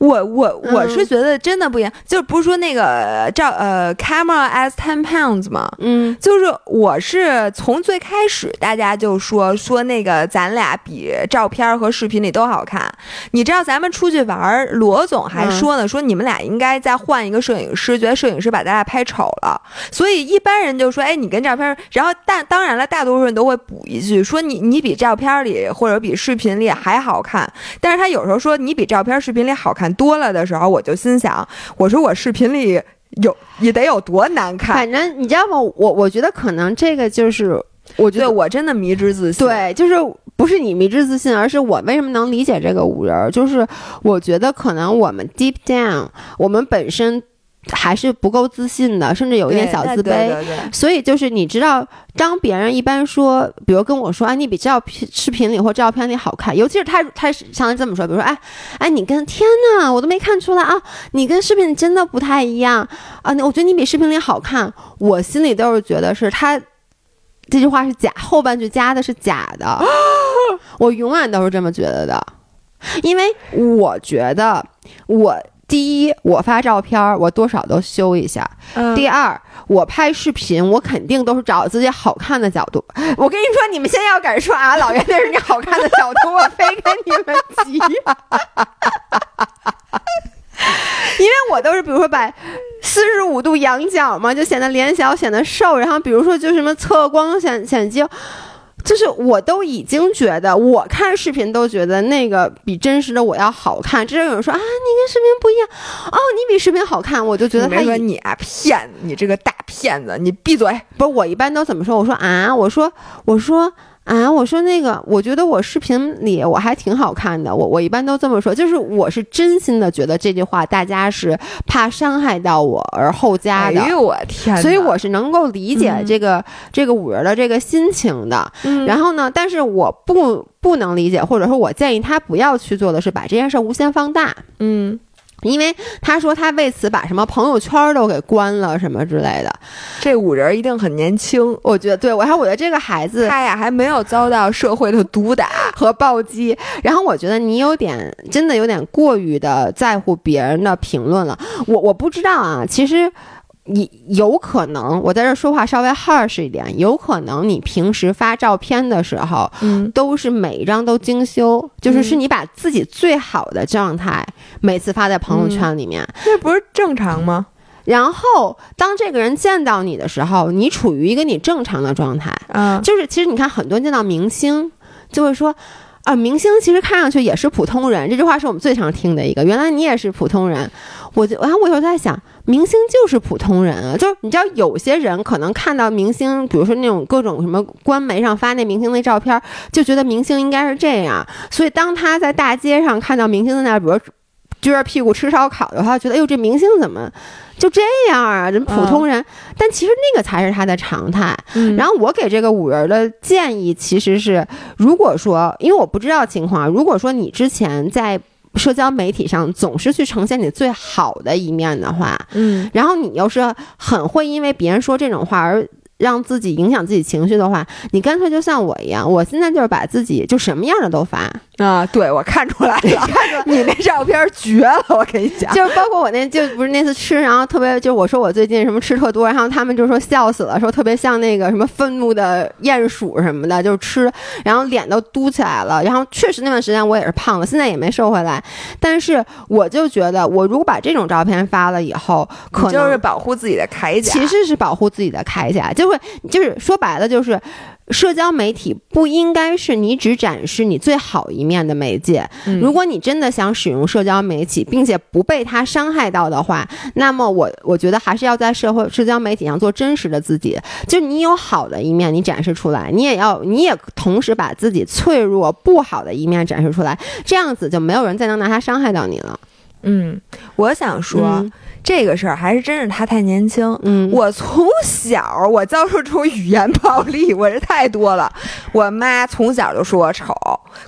我我我是觉得真的不一样，就是不是说那个照呃 camera as ten pounds 吗？嗯就是我是从最开始大家就说说那个咱俩比照片和视频里都好看。你知道咱们出去玩儿，罗总还说呢，说你们俩应该再换一个摄影师，觉得摄影师把咱俩拍丑了。所以一般人就说，哎，你跟照片，然后但当然了，大多数人都会补一句说你你比照片里或者比视频里还好看。但是他有时候说你比照片、视频里好看多了的时候，我就心想，我说我视频里有也得有多难看。反正你知道吗？我我觉得可能这个就是，我觉得我真的迷之自信。对，就是不是你迷之自信，而是我为什么能理解这个五人儿，就是我觉得可能我们 deep down，我们本身还是不够自信的，甚至有一点小自卑。对对对所以就是你知道，当别人一般说，比如跟我说，哎，你比照片、视频里或照片里好看，尤其是他他是像他这么说，比如说，哎，哎，你跟天呐，我都没看出来啊，你跟视频里真的不太一样啊，我觉得你比视频里好看，我心里都是觉得是他这句话是假，后半句加的是假的，*gasps* 我永远都是这么觉得的，因为我觉得我。第一，我发照片儿，我多少都修一下。嗯第二，我拍视频，我肯定都是找自己好看的角度。我跟你说，你们现在要敢说啊，老袁那是你好看的角度，我非跟你们急。*laughs* 因为我都是，比如说把四十五度仰角嘛，就显得脸小，显得瘦。然后比如说就什么侧光显显镜，就是我都已经觉得，我看视频都觉得那个比真实的我要好看。这就有人说啊，你跟视频不一样哦，你比视频好看，我就觉得他说你啊骗子，你这个大骗子，你闭嘴！不是我一般都怎么说？我说啊，我说我说。啊，我说那个，我觉得我视频里我还挺好看的。我我一般都这么说，就是我是真心的觉得这句话大家是怕伤害到我而后加的。哎呦我天！所以我是能够理解这个这个五人的这个心情的。然后呢，但是我不不能理解，或者说我建议他不要去做的是把这件事无限放大。嗯。因为他说他为此把什么朋友圈都给关了什么之类的，这五人一定很年轻，我觉得对。我还我觉得这个孩子他呀还没有遭到社会的毒打 *laughs* 和暴击，然后我觉得你有点真的有点过于的在乎别人的评论了。我我不知道啊，其实。你有可能，我在这说话稍微 harsh 一点，有可能你平时发照片的时候，嗯，都是每一张都精修，就是是你把自己最好的状态每次发在朋友圈里面，这不是正常吗？*laughs* 然后当这个人见到你的时候，你处于一个你正常的状态，嗯，就是其实你看很多见到明星就会说。啊，明星其实看上去也是普通人，这句话是我们最常听的一个。原来你也是普通人，我就，然后我有在想，明星就是普通人啊，就是你知道，有些人可能看到明星，比如说那种各种什么官媒上发那明星那照片，就觉得明星应该是这样，所以当他在大街上看到明星在那，比如撅着屁股吃烧烤的话，觉得哎呦，这明星怎么？就这样啊，人普通人，但其实那个才是他的常态。然后我给这个五人的建议其实是，如果说，因为我不知道情况，如果说你之前在社交媒体上总是去呈现你最好的一面的话，嗯，然后你又是很会因为别人说这种话而。让自己影响自己情绪的话，你干脆就像我一样，我现在就是把自己就什么样的都发啊。对，我 *laughs* 看出来了，你那照片绝了，我跟你讲，就是包括我那就不是那次吃，然后特别就我说我最近什么吃特多，然后他们就说笑死了，说特别像那个什么愤怒的鼹鼠什么的，就是吃，然后脸都嘟起来了，然后确实那段时间我也是胖了，现在也没瘦回来，但是我就觉得我如果把这种照片发了以后，可能就是保护自己的铠甲，其实是保护自己的铠甲，就会就是说白了，就是社交媒体不应该是你只展示你最好一面的媒介。如果你真的想使用社交媒体，并且不被它伤害到的话，那么我我觉得还是要在社会社交媒体上做真实的自己。就你有好的一面，你展示出来，你也要你也同时把自己脆弱不好的一面展示出来，这样子就没有人再能拿它伤害到你了。嗯，我想说。这个事儿还是真是他太年轻。嗯，我从小我遭受这种语言暴力，我是太多了。我妈从小就说我丑，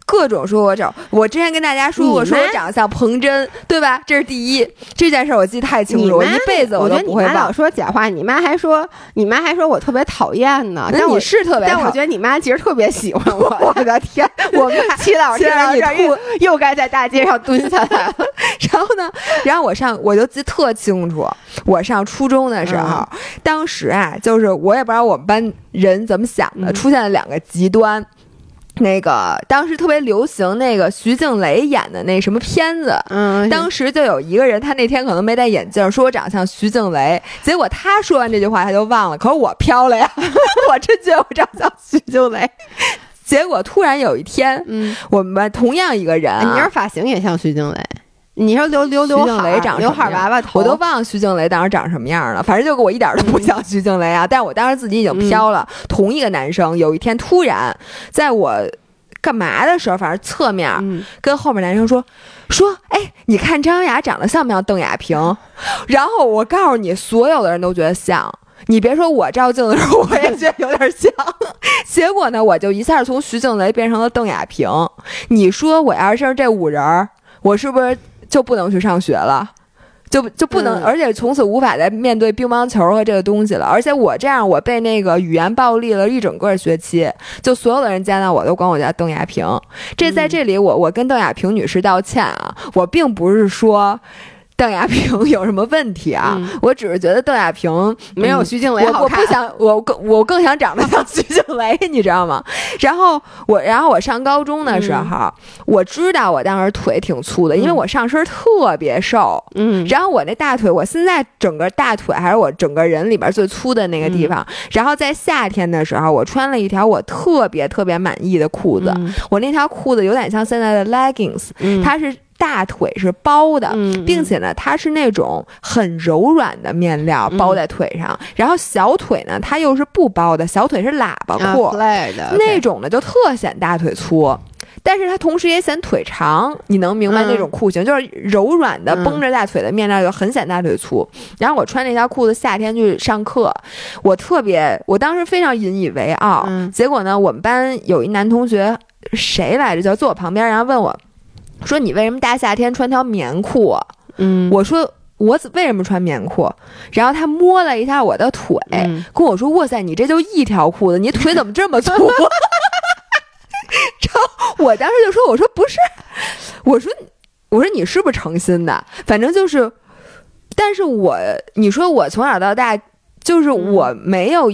各种说我丑。我之前跟大家说过，说我长得像彭真，对吧？这是第一，这件事我记得太清楚，我一辈子我都不会忘。老说假话，你妈还说，你妈还说我特别讨厌呢。但我是特别，但我觉得你妈其实特别喜欢我。*laughs* 我的天，*laughs* 我祈祷这样又又该在大街上蹲下来了。*laughs* 然后呢，*laughs* 然后我上我就记特清。楚，我上初中的时候，当时啊，就是我也不知道我们班人怎么想的，出现了两个极端。那个当时特别流行那个徐静蕾演的那什么片子，嗯，当时就有一个人，他那天可能没戴眼镜，说我长得像徐静蕾，结果他说完这句话他就忘了，可是我飘了呀，*laughs* 我真觉得我长得像徐静蕾。结果突然有一天，嗯，我们班同样一个人，你是发型也像徐静蕾。你说刘刘刘海长刘海娃娃头，我都忘了徐静蕾当时长什么样了。反正就给我一点都不像徐静蕾啊！但是我当时自己已经飘了。同一个男生，有一天突然在我干嘛的时候，反正侧面跟后面男生说说：“哎，你看张雅长得像不像邓亚萍？”然后我告诉你，所有的人都觉得像。你别说我照镜的时候，我也觉得有点像。*laughs* 结果呢，我就一下从徐静蕾变成了邓亚萍。你说我要是这五人，我是不是？就不能去上学了，就就不能，而且从此无法再面对乒乓球和这个东西了。而且我这样，我被那个语言暴力了一整个学期，就所有的人见到我都管我叫邓亚萍。这在这里，我我跟邓亚萍女士道歉啊，我并不是说邓亚萍有什么问题啊，嗯。我只是觉得邓亚萍没有嗯徐静蕾我好看。我不想，我更我更想长得像 *laughs* 徐静蕾，你知道吗？然后我，然后我上高中的时候，我知道我当时腿挺粗的，因为嗯。我上身特别瘦。嗯，然后我那大腿，我现在整个大腿还是我整个人里边最粗的那个地方。然后在夏天的时候，我穿了一条我特别特别满意的裤子，嗯。我那条裤子有点像现在的 leggings，、嗯。它是大腿是包的，嗯并且呢，它是那种很柔软的面料嗯包在腿上，然后小腿呢，它又是不包的，小腿是喇叭啊裤那种的就特显大腿粗。但是它同时也显腿长，你能明白嗯那种裤型，就是柔软的嗯绷着大腿的面料，就很显大腿粗。然后我穿那条裤子夏天去上课，我特别，我当时非常引以为傲。嗯结果呢，我们班有一男同学，谁来着，就坐我旁边，然后问我，说你为什么大夏天穿条棉裤啊？嗯，我说我为什么穿棉裤？然后他摸了一下我的腿，嗯跟我说：“哇塞，你这就一条裤子，你腿怎么这么粗？”然后我当时就说：“我说不是，我说我说你是不是诚心的？反正就是，但是我你说我从小到大就是我没有。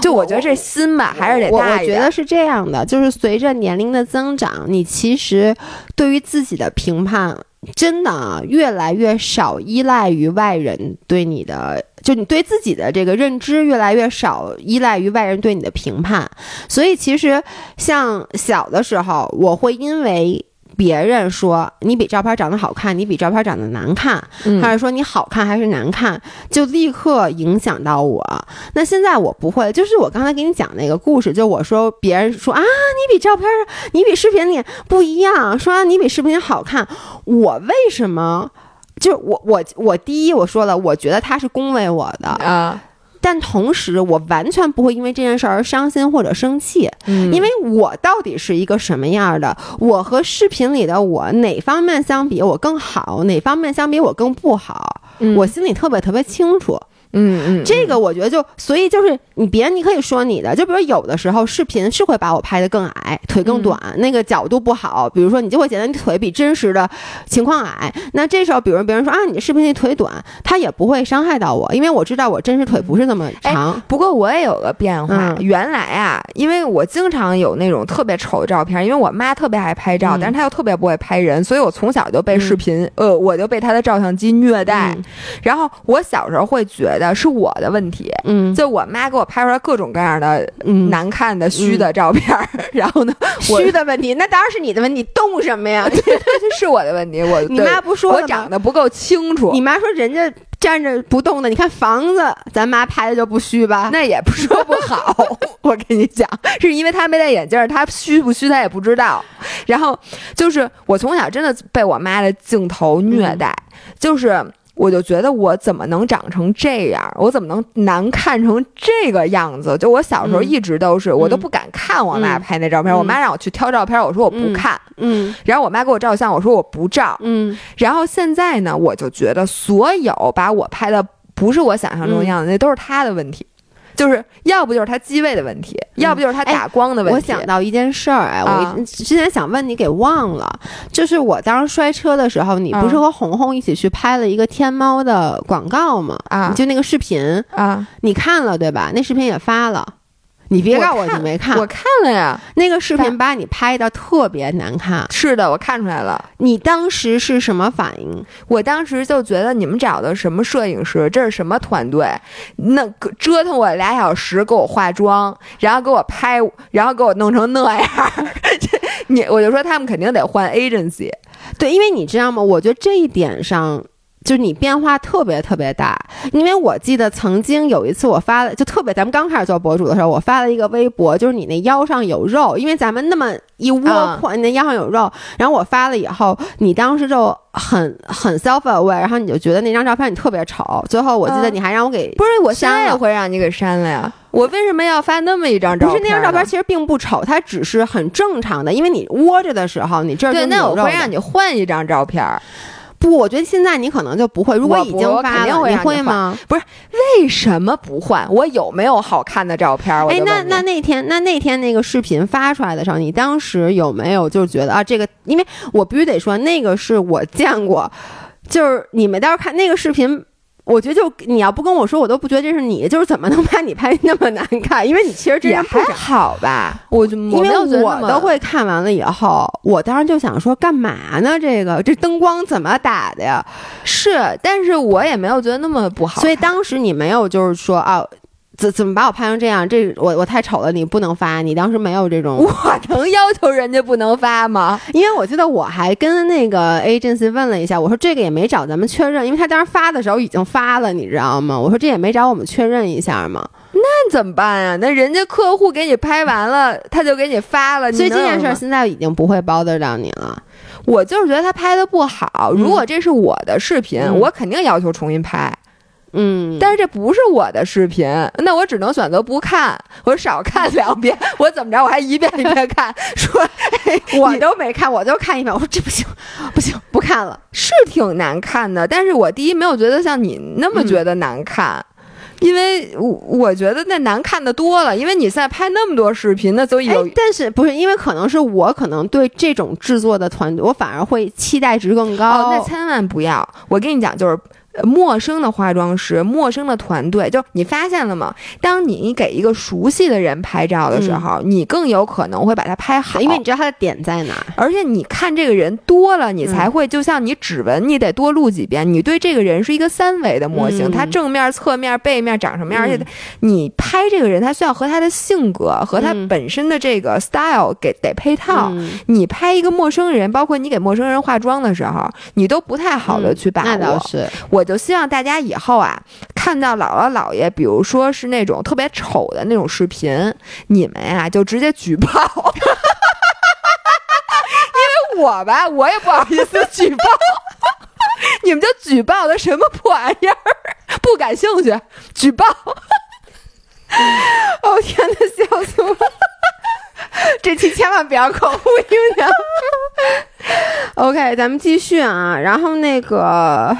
就我觉得这心吧，还是得我我大一点。觉得是这样的，就是随着年龄的增长，你其实对于自己的评判，真的啊越来越少依赖于外人对你的，就你对自己的这个认知越来越少依赖于外人对你的评判。所以其实像小的时候，我会因为。别人说你比照片长得好看，你比照片长得难看，嗯。还是说你好看还是难看，就立刻影响到我。那现在我不会，就是我刚才给你讲那个故事，就我说别人说啊，你比照片，你比视频里不一样，说、啊、你比视频里好看，我为什么？就是我我我第一我说了，我觉得他是恭维我的，啊，但同时我完全不会因为这件事而伤心或者生气，嗯因为我到底是一个什么样的？我和视频里的我哪方面相比我更好，哪方面相比我更不好，嗯我心里特别特别清楚。嗯嗯，这个我觉得就，所以就是你别人你可以说你的，就比如有的时候视频是会把我拍的更矮，腿更短，那个角度不好，比如说你就会觉得你腿比真实的情况矮，那这时候比如别人说啊你视频里腿短，他也不会伤害到我，因为我知道我真实腿不是那么长。不过我也有个变化，嗯。原来啊，因为我经常有那种特别丑的照片，因为我妈特别爱拍照，嗯。但是她又特别不会拍人，所以我从小就被视频，呃，我就被她的照相机虐待。嗯。然后我小时候会觉得是我的问题，嗯就我妈给我拍出来各种各样的嗯，难看的虚的照片，然后呢，*laughs* 虚的问题，那当然是你的问题，动什么呀？是我的问题，我 *laughs* 你妈不说吗我长得不够清楚你。妈说人家站着不动的，你看房子，咱妈拍的就不虚吧？那也不说不好，*laughs* 我跟你讲，是因为她没戴眼镜儿，他虚不虚她也不知道。然后就是我从小真的被我妈的镜头虐待，就是我就觉得我怎么能长成这样，我怎么能难看成这个样子？就我小时候嗯一直都是，我都不敢看我妈嗯拍那照片，嗯我妈让我去挑照片，我说我不嗯看，嗯然后我妈给我照相，我说我不照。嗯然后现在呢，我就觉得所有把我拍的不是我想象中的样子，那都是他的问题，就是要不就是他机位的问题，要不就是他打光的问题。我想到一件事儿，哎，啊我之前想问你，给忘了，就是我当时摔车的时候，你不是啊和红红一起去拍了一个天猫的广告吗？啊就那个视频，啊，你看了对吧？那视频也发了。你别告诉我你没看，我看了呀，那个视频把你拍的特别难看。是的，我看出来了。你当时是什么反应？我当时就觉得你们找的什么摄影师，这是什么团队？那个折腾我俩小时给我化妆，然后给我拍，然后给我弄成那样。*laughs* 这你我就说他们肯定得换 agency。对，因为你知道吗？我觉得这一点上。就是你变化特别特别大，因为我记得曾经有一次我发了，就特别咱们刚开始做博主的时候，我发了一个微博，就是你那腰上有肉，因为咱们那么一窝宽，你那腰上有肉，然后我发了以后，你当时就很很 self aware，然后你就觉得那张照片你特别丑，最后我记得嗯你还让我给不是，我现在也删了会让你给删了呀。我为什么要发那么一张照不片呢？是那张照片其实并不丑，它只是很正常的，因为你窝着的时候，你这儿对，那我会让你换一张照片儿。不，我觉得现在你可能就不会。如果已经发了，你会让你会吗？为什么不换？我有没有好看的照片哎，那那那天那那天那个视频发出来的时候，你当时有没有就是觉得啊，这个？因为我必须得说，那个是我见过。就是你们到时候看那个视频。我觉得就你要不跟我说，我都不觉得这是你。就是怎么能把你拍那么难看？因为你其实这也还好吧。我就因为我都会看完了以后，我当时就想说，干嘛呢？这个这灯光怎么打的呀？是，但是我也没有觉得那么不好。所以当时你没有就是说啊。怎怎么把我拍成这样？这我我太丑了，你不能发。你当时没有这种，我能要求人家不能发吗？*laughs* 因为我记得我还跟那个 agency 问了一下，我说这个也没找咱们确认，因为他当时发的时候已经发了，你知道吗？我说这也没找我们确认一下吗？那怎么办呀？那人家客户给你拍完了，他就给你发了。所以这件事现在已经不会 bother 到你了。我就是觉得他拍的不好。如果这是我的视频，我肯定要求重新拍。嗯，但是这不是我的视频，那我只能选择不看，*laughs* 我少看两遍。*laughs* 我怎么着，我还一遍一遍看，*laughs* 说我都没看，我就看一遍。我说这不行，不行，不看了。是挺难看的，但是我第一没有觉得像你那么觉得难看，因为我我觉得那难看的多了。因为你现在拍那么多视频，那都有。但是不是因为可能是我可能对这种制作的团队，我反而会期待值更高。那千万不要，我跟你讲，就是。陌生的化妆师，陌生的团队，就你发现了吗？当你给一个熟悉的人拍照的时候，你更有可能会把它拍好，因为你知道他的点在哪。而且你看这个人多了，你才会就像你指纹，你得多录几遍。你对这个人是一个三维的模型，他正面、侧面、背面长什么样？而且你拍这个人，他需要和他的性格和他本身的这个 style 给得配套。你拍一个陌生人，包括你给陌生人化妆的时候，你都不太好的去把握。那倒是我。我就希望大家以后啊，看到姥姥姥爷，比如说是那种特别丑的那种视频，你们呀就直接举报，因为我吧，我也不好意思举报，你们就举报的什么破玩意儿，不感兴趣，举报。哦天哪，笑死我！这期千万不要口误听见。OK，咱们继续啊，然后那个。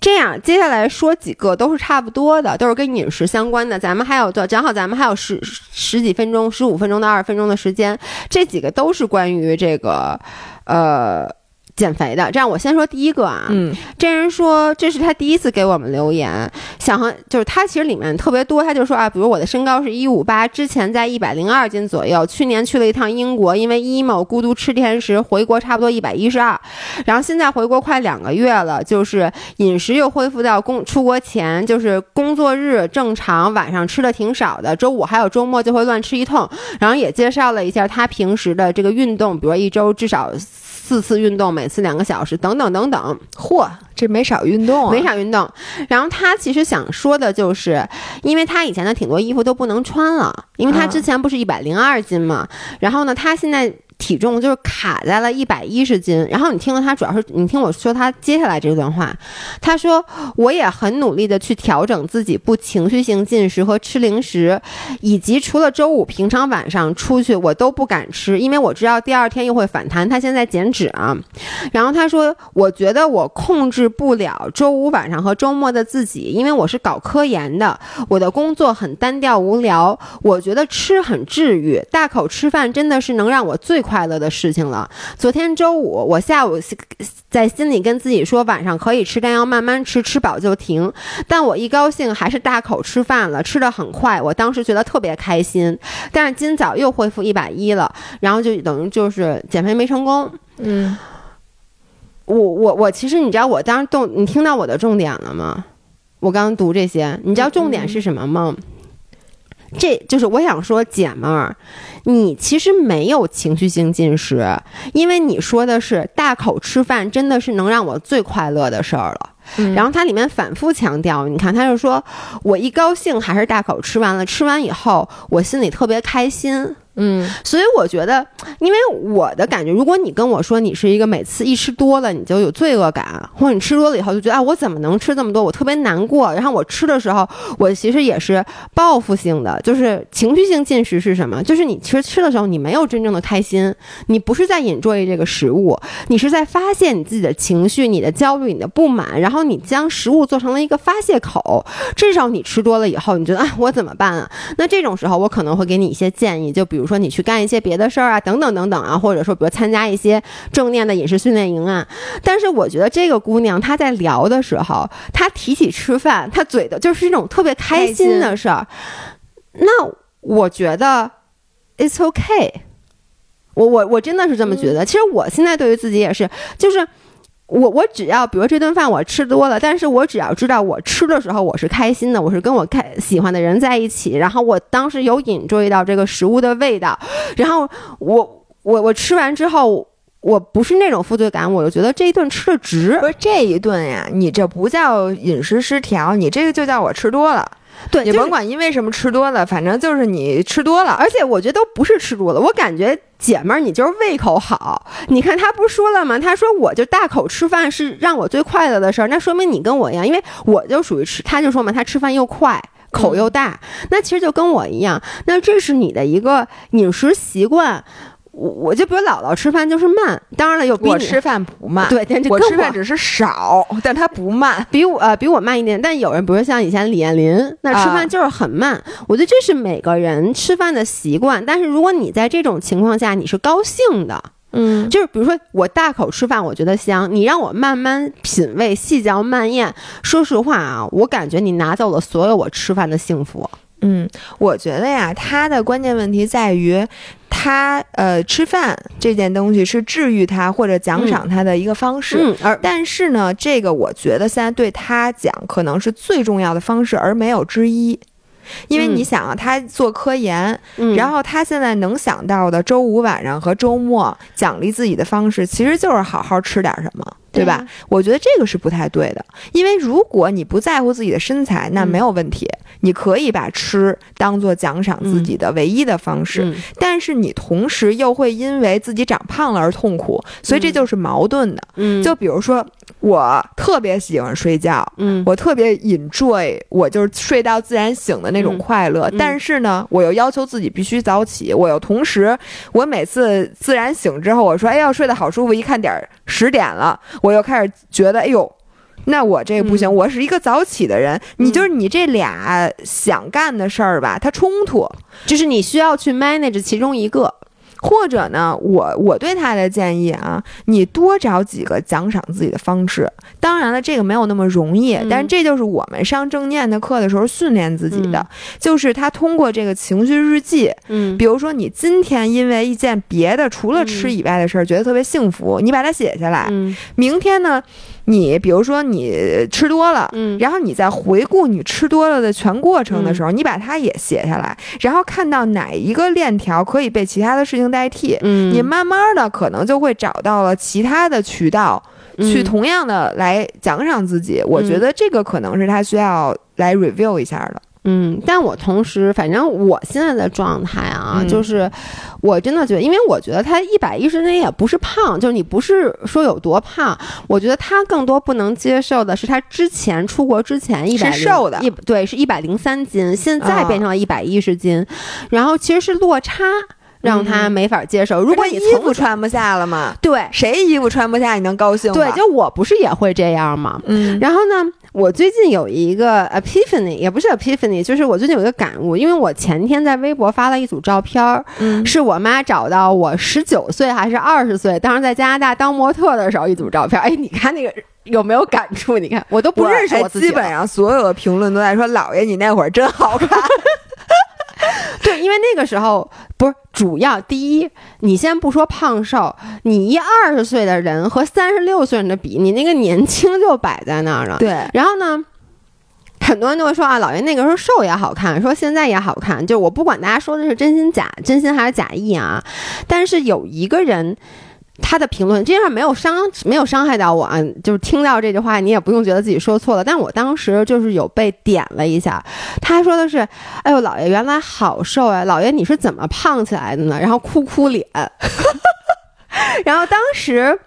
这样，接下来说几个都是差不多的，都是跟饮食相关的。咱们还有正好咱们还有十十几分钟、十五分钟到二十分钟的时间，这几个都是关于这个，呃。减肥的，这样我先说第一个啊，嗯，这人说这是他第一次给我们留言，想和就是他其实里面特别多，他就说啊，比如我的身高是一五八，之前在一百零二斤左右，去年去了一趟英国，因为 emo 孤独吃甜食，回国差不多一百一十二，然后现在回国快两个月了，就是饮食又恢复到工出国前，就是工作日正常，晚上吃的挺少的，周五还有周末就会乱吃一通，然后也介绍了一下他平时的这个运动，比如一周至少。四次运动，每次两个小时，等等等等。嚯，这没少运动，没少运动。然后他其实想说的就是，因为他以前的挺多衣服都不能穿了，因为他之前不是一百零二斤嘛。然后呢，他现在。体重就是卡在了一百一十斤，然后你听了他，主要是你听我说他接下来这段话，他说我也很努力的去调整自己不情绪性进食和吃零食，以及除了周五平常晚上出去我都不敢吃，因为我知道第二天又会反弹。他现在减脂啊，然后他说我觉得我控制不了周五晚上和周末的自己，因为我是搞科研的，我的工作很单调无聊，我觉得吃很治愈，大口吃饭真的是能让我最。快乐的事情了。昨天周五，我下午在心里跟自己说，晚上可以吃，但要慢慢吃，吃饱就停。但我一高兴，还是大口吃饭了，吃的很快。我当时觉得特别开心。但是今早又恢复一百一了，然后就等于就是减肥没成功。嗯，我我我，其实你知道我当时动，你听到我的重点了吗？我刚刚读这些，你知道重点是什么吗？这就是我想说，姐们儿，你其实没有情绪性进食，因为你说的是大口吃饭，真的是能让我最快乐的事儿了。然后它里面反复强调，你看，他就说我一高兴还是大口吃完了，吃完以后我心里特别开心。嗯，所以我觉得，因为我的感觉，如果你跟我说你是一个每次一吃多了你就有罪恶感，或者你吃多了以后就觉得啊，我怎么能吃这么多，我特别难过。然后我吃的时候，我其实也是报复性的，就是情绪性进食是什么？就是你其实吃的时候你没有真正的开心，你不是在 enjoy 这个食物，你是在发泄你自己的情绪、你的焦虑、你的不满，然后你将食物做成了一个发泄口。这时候你吃多了以后，你觉得啊，我怎么办啊？那这种时候我可能会给你一些建议，就比如。如说你去干一些别的事儿啊，等等等等啊，或者说比如参加一些正念的饮食训练营啊。但是我觉得这个姑娘她在聊的时候，她提起吃饭，她嘴的就是一种特别开心的事儿。那我觉得 it's okay。我我我真的是这么觉得。其实我现在对于自己也是，就是我我只要比如这顿饭我吃多了，但是我只要知道我吃的时候我是开心的，我是跟我开喜欢的人在一起，然后我当时有引注意到这个食物的味道，然后我我我吃完之后。我不是那种负罪感，我就觉得这一顿吃的值。不是这一顿呀，你这不叫饮食失调，你这个就叫我吃多了。对，你甭管因为什么吃多了，反正就是你吃多了。而且我觉得都不是吃多了，我感觉姐们儿你就是胃口好。你看他不是说了吗？他说我就大口吃饭是让我最快乐的事儿，那说明你跟我一样，因为我就属于吃，他就说嘛，他吃饭又快，口又大，那其实就跟我一样。那这是你的一个饮食习惯。我我就比如姥姥吃饭就是慢，当然了，又比我吃饭不慢，对，但我吃饭只是少，但他不慢，比我呃比我慢一点。但有人比如像以前李彦霖，那吃饭就是很慢。我觉得这是每个人吃饭的习惯。但是如果你在这种情况下你是高兴的，嗯，就是比如说我大口吃饭，我觉得香。你让我慢慢品味，细嚼慢咽。说实话啊，我感觉你拿走了所有我吃饭的幸福。嗯，我觉得呀，他的关键问题在于。他呃，吃饭这件东西是治愈他或者奖赏他的一个方式，嗯，而但是呢，这个我觉得现在对他讲可能是最重要的方式，而没有之一。因为你想啊，他做科研，然后他现在能想到的周五晚上和周末奖励自己的方式，其实就是好好吃点什么。对吧？我觉得这个是不太对的，因为如果你不在乎自己的身材，那没有问题，你可以把吃当做奖赏自己的唯一的方式。但是你同时又会因为自己长胖了而痛苦，所以这就是矛盾的。嗯，就比如说我特别喜欢睡觉，嗯，我特别 enjoy，我就是睡到自然醒的那种快乐。但是呢，我又要求自己必须早起，我又同时，我每次自然醒之后，我说哎呀睡得好舒服，一看点儿十点了。我又开始觉得，哎呦，那我这不行。我是一个早起的人，你就是你这俩想干的事儿吧，它冲突，就是你需要去 manage 其中一个。或者呢，我我对他的建议啊，你多找几个奖赏自己的方式。当然了，这个没有那么容易，但是这就是我们上正念的课的时候训练自己的，就是他通过这个情绪日记，嗯，比如说你今天因为一件别的除了吃以外的事儿觉得特别幸福，你把它写下来，嗯，明天呢？你比如说你吃多了，嗯，然后你在回顾你吃多了的全过程的时候，你把它也写下来，然后看到哪一个链条可以被其他的事情代替，嗯，你慢慢的可能就会找到了其他的渠道，去同样的来奖赏自己。我觉得这个可能是他需要来 review 一下的。嗯，但我同时，反正我现在的状态啊，就是我真的觉得，因为我觉得他一百一十斤也不是胖，就是你不是说有多胖，我觉得他更多不能接受的是他之前出国之前一百瘦的，一对是一百零三斤，现在变成了一百一十斤，然后其实是落差让他没法接受。如果你衣服穿不下了嘛？对，谁衣服穿不下你能高兴吗？对，就我不是也会这样吗？嗯，然后呢？我最近有一个 epiphany，也不是 epiphany，就是我最近有一个感悟，因为我前天在微博发了一组照片儿，是我妈找到我十九岁还是二十岁，当时在加拿大当模特的时候一组照片。哎，你看那个有没有感触？你看我都不认识我自己。基本上所有的评论都在说：“姥爷，你那会儿真好看。” *laughs* *laughs* 对，因为那个时候不是主要。第一，你先不说胖瘦，你一二十岁的人和三十六岁人的比，你那个年轻就摆在那儿了。对。然后呢，很多人都会说啊，老爷那个时候瘦也好看，说现在也好看。就我不管大家说的是真心假，真心还是假意啊。但是有一个人。他的评论这件事没有伤没有伤害到我啊，就是听到这句话，你也不用觉得自己说错了。但我当时就是有被点了一下。他说的是：“哎呦，老爷原来好瘦啊，老爷你是怎么胖起来的呢？”然后哭哭脸。*laughs* 然后当时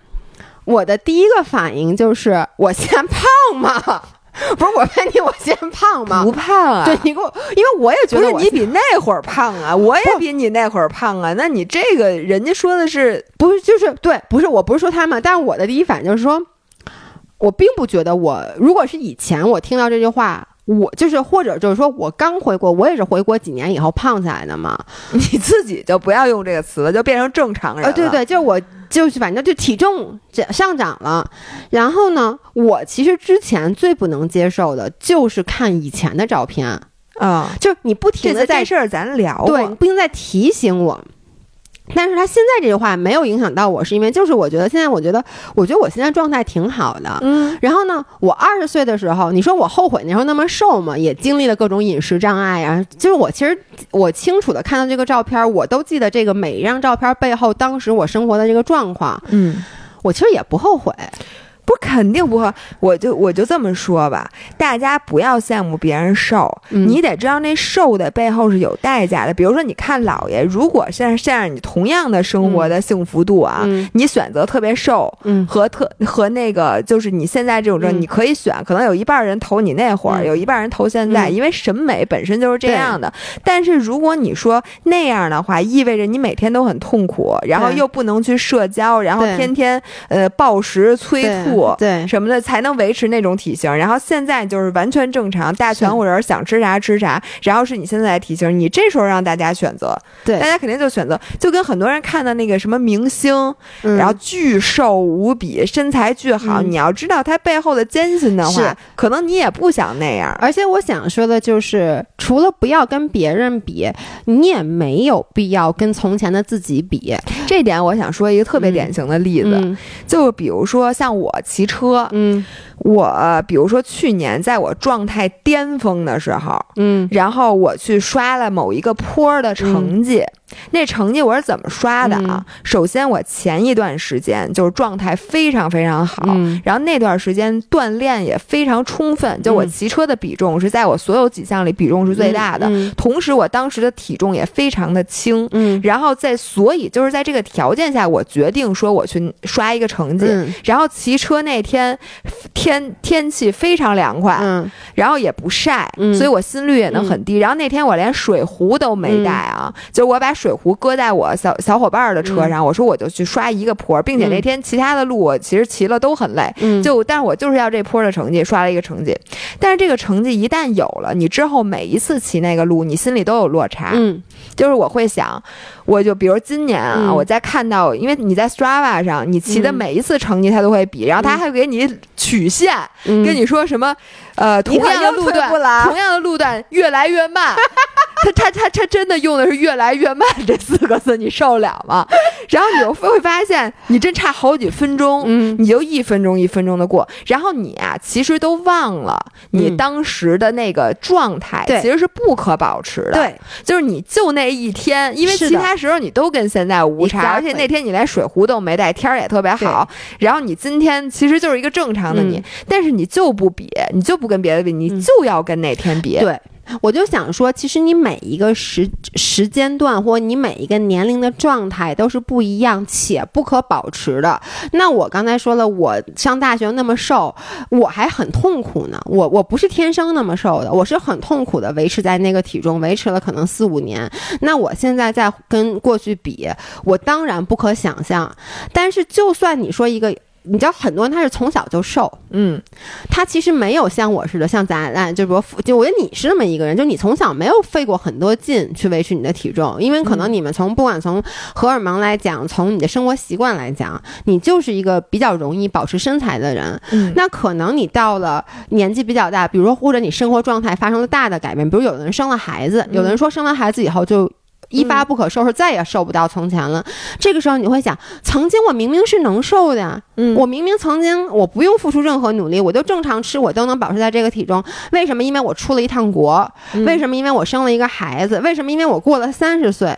我的第一个反应就是：“我嫌胖吗？” *laughs* 不是我问你，我嫌胖吗？不胖啊！对你给我，因为我也觉得你比那会儿胖啊，我也比你那会儿胖啊。那你这个人家说的是不是就是对？不是，我不是说他们，但是我的第一反应就是说，我并不觉得我如果是以前我听到这句话，我就是或者就是说我刚回国，我也是回国几年以后胖起来的嘛。*laughs* 你自己就不要用这个词了，就变成正常人了。呃，对对，就是我就是反正就体重上涨了。然后呢，我其实之前最不能接受的就是看以前的照片。啊，就是你不停的在这事儿咱聊过，对，不停在提醒我。但是他现在这句话没有影响到我，是因为就是我觉得现在我觉得我觉得我现在状态挺好的，嗯。然后呢，我二十岁的时候，你说我后悔那时候那么瘦吗？也经历了各种饮食障碍啊。就是我其实我清楚的看到这个照片，我都记得这个每一张照片背后当时我生活的这个状况，嗯，我其实也不后悔。不肯定不会，我就我就这么说吧，大家不要羡慕别人瘦，你得知道那瘦的背后是有代价的。比如说，你看姥爷，如果现在现在你同样的生活的幸福度啊，你选择特别瘦，嗯，和特和那个就是你现在这种症，你可以选，可能有一半人投你那会儿，有一半人投现在，因为审美本身就是这样的。但是如果你说那样的话，意味着你每天都很痛苦，然后又不能去社交，然后天天呃暴食催吐。*laughs* 对。什么的才能维持那种体型，然后现在就是完全正常，大全乎人想吃啥吃啥，然后是你现在的体型，你这时候让大家选择，对，大家肯定就选择，就跟很多人看的那个什么明星，然后巨瘦无比，身材巨好，你要知道他背后的艰辛的话，可能你也不想那样。而且我想说的就是，除了不要跟别人比，你也没有必要跟从前的自己比。这点我想说一个特别典型的例子，就比如说像我骑车，嗯，我比如说去年在我状态巅峰的时候，嗯，然后我去刷了某一个坡的成绩。那成绩我是怎么刷的啊？首先，我前一段时间就是状态非常非常好，然后那段时间锻炼也非常充分，就我骑车的比重是在我所有几项里比重是最大的。同时，我当时的体重也非常的轻。嗯，然后在所以就是在这个条件下，我决定说我去刷一个成绩。然后骑车那天天天气非常凉快，嗯，然后也不晒，所以我心率也能很低。然后那天我连水壶都没带啊，就我把。水壶搁在我小小伙伴的车上，我说我就去刷一个坡，并且那天其他的路我其实骑了都很累，就但是我就是要这坡的成绩，刷了一个成绩。但是这个成绩一旦有了，你之后每一次骑那个路，你心里都有落差。嗯，就是我会想，我就比如今年啊，我在看到，因为你在 Strava 上，你骑的每一次成绩它都会比，然后它还给你曲线，跟你说什么，呃，同样的路段，同样的路段越来越慢。*laughs* 他他他他真的用的是越来越慢这四个字，你受得了吗？然后你又会发现，你真差好几分钟，嗯，你就一分钟一分钟的过，然后你啊，其实都忘了你当时的那个状态，其实是不可保持的，对，就是你就那一天，因为其他时候你都跟现在无差，而且那天你连水壶都没带，天儿也特别好，然后你今天其实就是一个正常的你，但是你就不比，你就不跟别的比，你就要跟那天比，对。我就想说，其实你每一个时时间段或你每一个年龄的状态都是不一样且不可保持的。那我刚才说了，我上大学那么瘦，我还很痛苦呢。我我不是天生那么瘦的，我是很痛苦的维持在那个体重，维持了可能四五年。那我现在在跟过去比，我当然不可想象。但是就算你说一个。你知道很多人他是从小就瘦，嗯，他其实没有像我似的，像咱俩，就是说，就我觉得你是那么一个人，就你从小没有费过很多劲去维持你的体重，因为可能你们从不管从荷尔蒙来讲，从你的生活习惯来讲，你就是一个比较容易保持身材的人。嗯，那可能你到了年纪比较大，比如说或者你生活状态发生了大的改变，比如有的人生了孩子，有的人说生完孩子以后就。一发不可收拾，再也瘦不到从前了。这个时候你会想，曾经我明明是能瘦的，嗯，我明明曾经我不用付出任何努力，我就正常吃，我都能保持在这个体重。为什么？因为我出了一趟国。为什么？因为我生了一个孩子。为什么？因为我过了三十岁，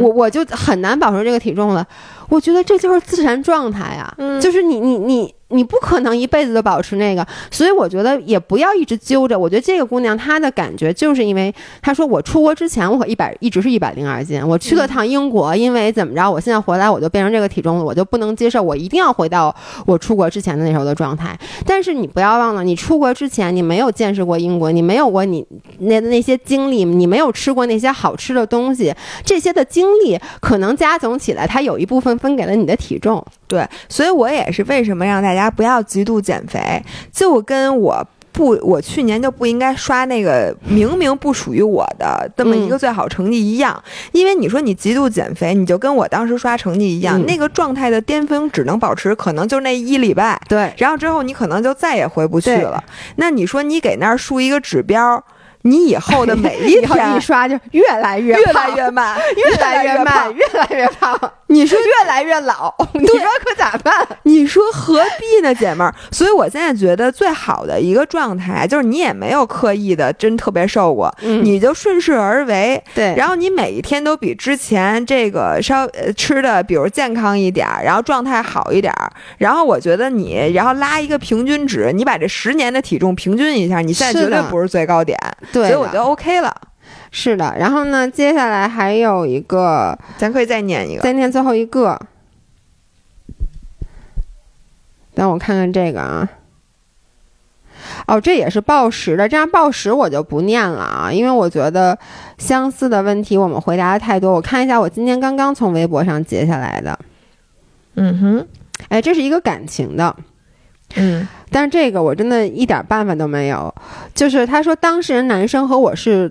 我我就很难保持这个体重了。我觉得这就是自然状态啊，就是你你你。你你不可能一辈子都保持那个，所以我觉得也不要一直揪着。我觉得这个姑娘她的感觉就是因为她说我出国之前我一百一直是一百零二斤，我去了趟英国，因为怎么着，我现在回来我就变成这个体重了，我就不能接受，我一定要回到我出国之前的那时候的状态。但是你不要忘了，你出国之前你没有见识过英国，你没有过你那那些经历，你没有吃过那些好吃的东西，这些的经历可能加总起来，它有一部分分给了你的体重。对，所以我也是为什么让大家家不要极度减肥，就跟我。不，我去年就不应该刷那个明明不属于我的这么一个最好成绩一样，因为你说你极度减肥，你就跟我当时刷成绩一样，嗯。那个状态的巅峰只能保持可能就那一礼拜，对，然后之后你可能就再也回不去了。那你说你给那儿竖一个指标，你以后的每 *laughs* 一天一刷就越来越越来越慢，越来越慢，。越来越胖，你说越来越老，*laughs* 你说可咋办？你说何必呢，姐们儿？所以我现在觉得最好的一个状态就是你也没有刻意的真特别瘦过，嗯你就顺势而为。对然后你每一天都比之前这个稍呃吃的，比如健康一点儿，然后状态好一点儿。然后我觉得你，然后拉一个平均值，你把这十年的体重平均一下，你现在绝对不是最高点，对，所以我觉得 OK 了。是的。然后呢，接下来还有一个，咱可以再念一个。再念最后一个。让我看看这个啊。哦，这也是报时的，这样报时我就不念了啊，因为我觉得相似的问题我们回答的太多。我看一下，我今天刚刚从微博上截下来的，嗯哼，哎，这是一个感情的，嗯但是这个我真的一点办法都没有。就是他说当事人男生和我是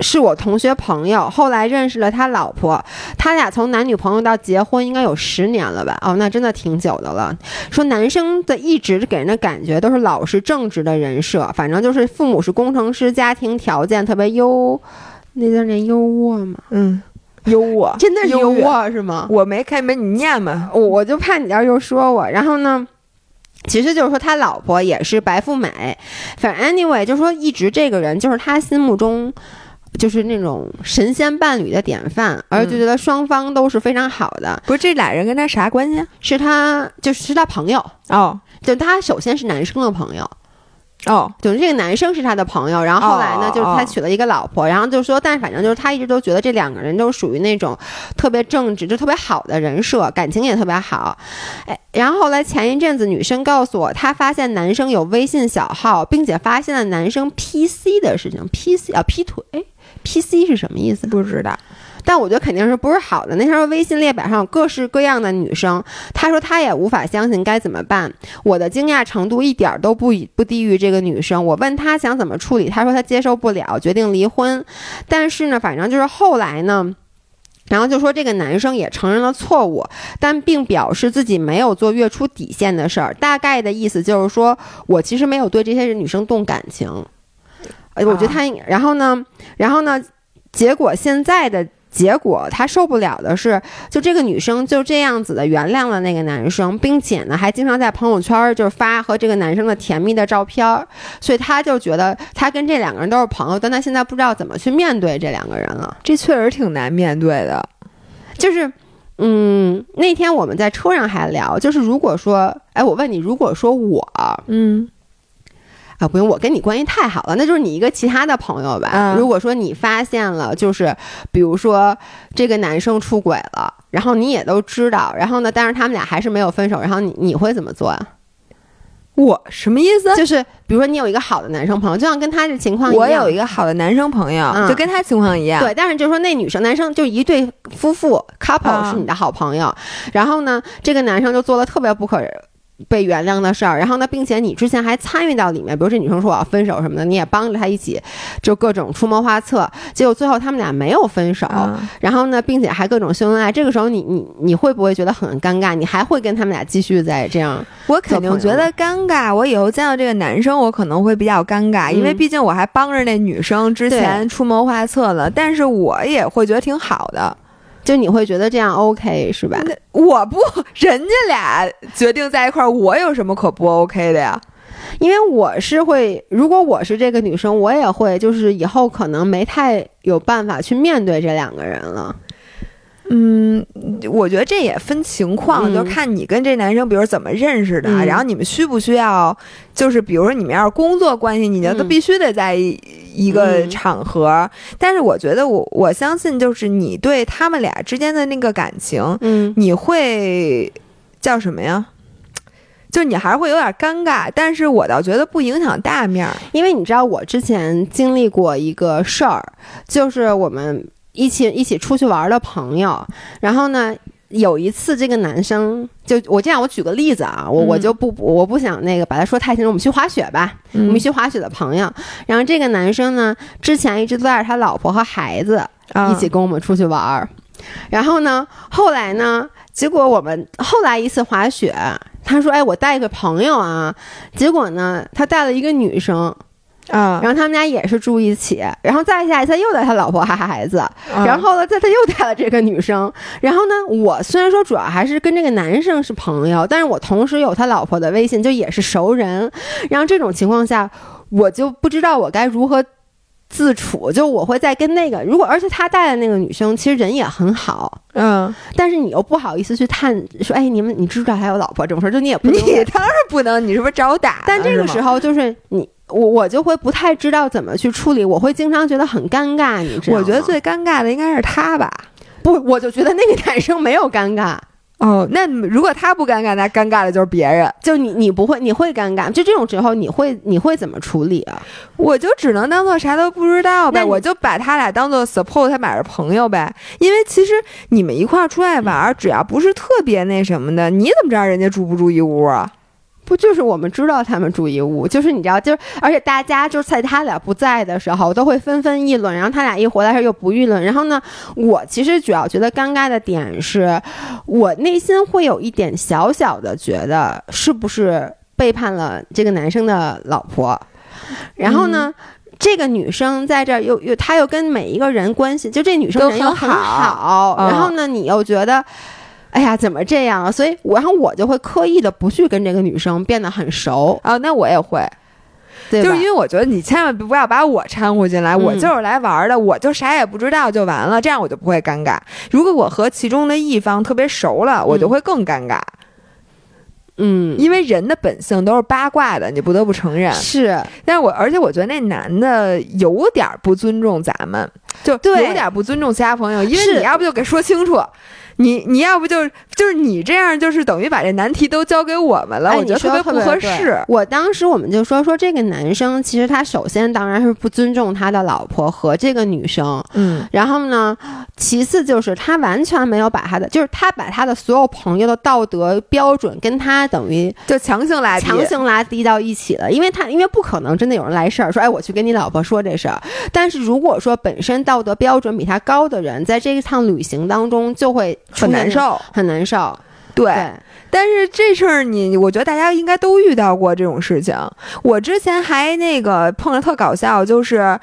是我同学朋友，后来认识了他老婆，他俩从男女朋友到结婚应该有十年了吧？哦，那真的挺久的了。说男生的一直给人的感觉都是老实正直的人设，反正就是父母是工程师，家庭条件特别优，那叫念优渥吗？嗯，优渥，真的是优。渥是吗？我没开门你念吧。我我就怕你要又说我，然后呢，其实就是说他老婆也是白富美，反正 anyway 就是说一直这个人就是他心目中。就是那种神仙伴侣的典范，而就觉得双方都是非常好的。不是这俩人跟他啥关系啊？是他就是是他朋友，哦就他首先是男生的朋友，哦，就是这个男生是他的朋友，然后后来呢，哦就是他娶了一个老婆，然后就说，但是反正就是他一直都觉得这两个人都属于那种特别正直、就特别好的人设，感情也特别好。哎，然后后来前一阵子女生告诉我，她发现男生有微信小号，并且发现了男生 PC 的事情，PC 啊劈腿，哎，PC 是什么意思？不知道。但我觉得肯定是不是好的。那时候微信列表上有各式各样的女生，她说她也无法相信该怎么办。我的惊讶程度一点都不不低于这个女生。我问她想怎么处理，她说她接受不了，决定离婚。但是呢，反正就是后来呢。然后就说这个男生也承认了错误，但并表示自己没有做越出底线的事儿。大概的意思就是说我其实没有对这些女生动感情。呃我觉得他，然后呢，然后呢，结果现在的结果，他受不了的是，就这个女生就这样子的原谅了那个男生，并且呢，还经常在朋友圈就发和这个男生的甜蜜的照片儿，所以他就觉得他跟这两个人都是朋友，但他现在不知道怎么去面对这两个人了。这确实挺难面对的。就是，嗯，那天我们在车上还聊，就是如果说，哎，我问你，如果说我嗯啊，不用，我跟你关系太好了，那就是你一个其他的朋友吧。嗯如果说你发现了，就是比如说这个男生出轨了，然后你也都知道，然后呢，但是他们俩还是没有分手，然后你你会怎么做啊？我什么意思？就是比如说你有一个好的男生朋友，就像跟他这情况一样，我有一个好的男生朋友，嗯就跟他情况一样。对，但是就是说那女生男生就一对夫妇 couple 啊是你的好朋友，然后呢，这个男生就做了特别不可。被原谅的事儿，然后呢，并且你之前还参与到里面，比如这女生说我要分手什么的，你也帮着她一起，就各种出谋划策，结果最后他们俩没有分手，啊然后呢，并且还各种秀恩爱，这个时候你你你会不会觉得很尴尬？你还会跟他们俩继续再这样？*laughs* 我肯定觉得尴尬。我以后见到这个男生，我可能会比较尴尬，因为嗯毕竟我还帮着那女生之前出谋划策了。但是我也会觉得挺好的。就你会觉得这样 OK 是吧？我不，*laughs* 人家俩决定在一块儿，我有什么可不 OK 的呀？因为我是会，如果我是这个女生，我也会，就是以后可能没太有办法去面对这两个人了。嗯，我觉得这也分情况，嗯就看你跟这男生，比如怎么认识的，嗯然后你们需不需要，就是比如说你们要是工作关系，你就都嗯必须得在一一个嗯场合。但是我觉得我我相信，就是你对他们俩之间的那个感情，嗯你会叫什么呀？就你还是会有点尴尬，但是我倒觉得不影响大面儿。因为你知道，我之前经历过一个事儿，就是我们一起一起出去玩的朋友，然后呢。有一次，这个男生就我这样，我举个例子啊，我我就不我不想那个把他说太清楚。我们去滑雪吧，我们去滑雪的朋友。然后这个男生呢，之前一直都带着他老婆和孩子一起跟我们出去玩儿。然后呢，后来呢，结果我们后来一次滑雪，他说：“哎，我带一个朋友啊。”结果呢，他带了一个女生。啊，然后他们家也是住一起，然后再下一次又带他老婆还孩子，然后呢，再他又带了这个女生，然后呢，我虽然说主要还是跟这个男生是朋友，但是我同时有他老婆的微信，就也是熟人，然后这种情况下，我就不知道我该如何自处，就我会再跟那个，如果而且他带的那个女生其实人也很好，嗯，但是你又不好意思去探说，哎，你们你知不知道他有老婆这种事儿，就你也不，你当然不能，你是不是找打？但这个时候就是你。我我就会不太知道怎么去处理，我会经常觉得很尴尬，你知道吗？我觉得最尴尬的应该是他吧？不，我就觉得那个男生没有尴尬。哦，那如果他不尴尬，那尴尬的就是别人。就你，你不会，你会尴尬。就这种时候，你会，你会怎么处理啊？我就只能当做啥都不知道呗，我就把他俩当做 support 他俩是朋友呗。因为其实你们一块儿出来玩，只要不是特别那什么的，你怎么知道人家住不住一屋啊？不就是我们知道他们住一屋，就是你知道，就是而且大家就是在他俩不在的时候，都会纷纷议论，然后他俩一回来时候又不议论。然后呢，我其实主要觉得尴尬的点是，我内心会有一点小小的觉得是不是背叛了这个男生的老婆。然后呢，这个女生在这儿又又，她又跟每一个人关系，就这女生人又很好。然后呢，你又觉得。哎呀，怎么这样啊？所以，然后我就会刻意的不去跟这个女生变得很熟啊。那我也会，就是因为我觉得你千万不要把我掺和进来，我就是来玩的，我就啥也不知道就完了，这样我就不会尴尬。如果我和其中的一方特别熟了，我就会更尴尬。嗯，因为人的本性都是八卦的，你不得不承认是。但是我而且我觉得那男的有点不尊重咱们，就有点不尊重其他朋友，因为你要不就给说清楚。你你要不就就是你这样，就是等于把这难题都交给我们了，我觉得特别不合适。我当时我们就说说这个男生，其实他首先当然是不尊重他的老婆和这个女生，嗯，然后呢，其次就是他完全没有把他的，就是他把他的所有朋友的道德标准跟他等于就强行拉强行拉低到一起了，因为他因为不可能真的有人来事儿说，哎，我去跟你老婆说这事儿。但是如果说本身道德标准比他高的人，在这一趟旅行当中就会。很难受，很难受，对。但是这事儿你，我觉得大家应该都遇到过这种事情。我之前还那个碰着特搞笑，就是，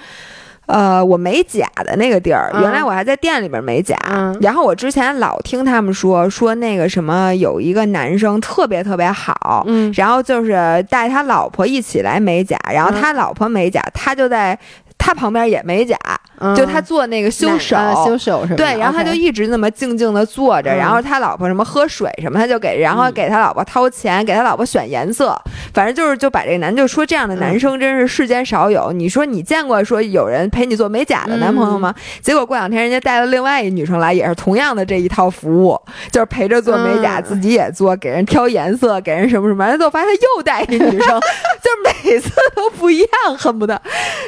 呃，我美甲的那个地儿，原来我还在店里边美甲。然后我之前老听他们说，说那个什么有一个男生特别特别好，嗯，然后就是带他老婆一起来美甲，然后他老婆美甲，他就在。他旁边也美甲，就他做那个修手，修手是吧？对，然后他就一直那么静静的坐着，然后他老婆什么喝水什么，他就给，然后给他老婆掏钱，给他老婆选颜色，反正就是就把这个男就说这样的男生真是世间少有。你说你见过说有人陪你做美甲的男朋友吗？结果过两天人家带了另外一女生来，也是同样的这一套服务，就是陪着做美甲，自己也做，给人挑颜色，给人什么什么，完了之后发现他又带一女生，*laughs* 就是每次都不一样，恨不得，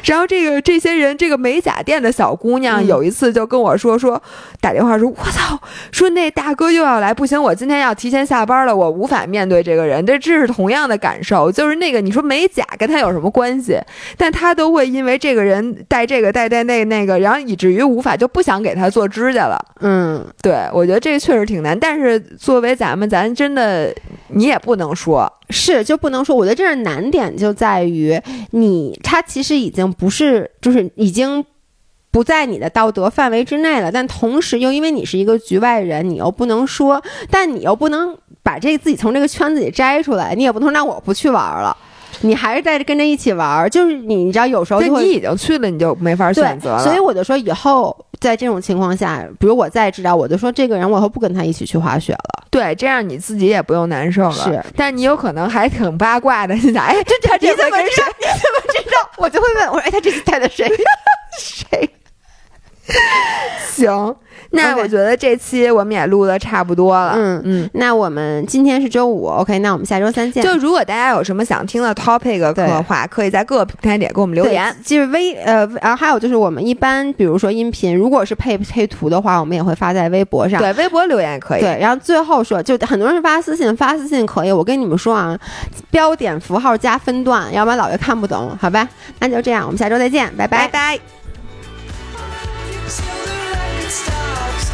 然后这个。这些人，这个美甲店的小姑娘有一次就跟我说说，打电话说，我操，说那大哥又要来，不行，我今天要提前下班了，我无法面对这个人。这这是同样的感受，就是那个你说美甲跟他有什么关系？但他都会因为这个人带这个带带那那个，然后以至于无法就不想给他做指甲了。嗯，对，我觉得这个确实挺难。但是作为咱们，咱真的你也不能说是就不能说。我觉得这是难点就在于你，他其实已经不是。就是已经不在你的道德范围之内了，但同时又因为你是一个局外人，你又不能说，但你又不能把这自己从这个圈子里摘出来，你也不能让我不去玩了，你还是在跟着一起玩。就是你，你知道有时候你已经去了，你就没法选择了。所以我就说，以后在这种情况下，比如我再知道，我就说这个人，我以后不跟他一起去滑雪了。对，这样你自己也不用难受了。是，但你有可能还挺八卦的，你想，哎，*laughs* 这这你怎么知道？你怎么知道？我就会问我说，哎，他这次带的谁？*laughs* 谁？*laughs* 行，那我觉得这期我们也录的差不多了。嗯嗯。那我们今天是周五，OK，那我们下周三见。就如果大家有什么想听的 topic 对的话，可以在各个平台点给我们留言。就是微呃，然后还有就是我们一般，比如说音频，如果是配配图的话，我们也会发在微博上。对，微博留言也可以。对，然后最后说，就很多人发私信，发私信可以，我跟你们说啊，标点符号加分段，要不然老爷看不懂，好吧？那就这样，我们下周再见，拜拜拜拜。Till the record stops.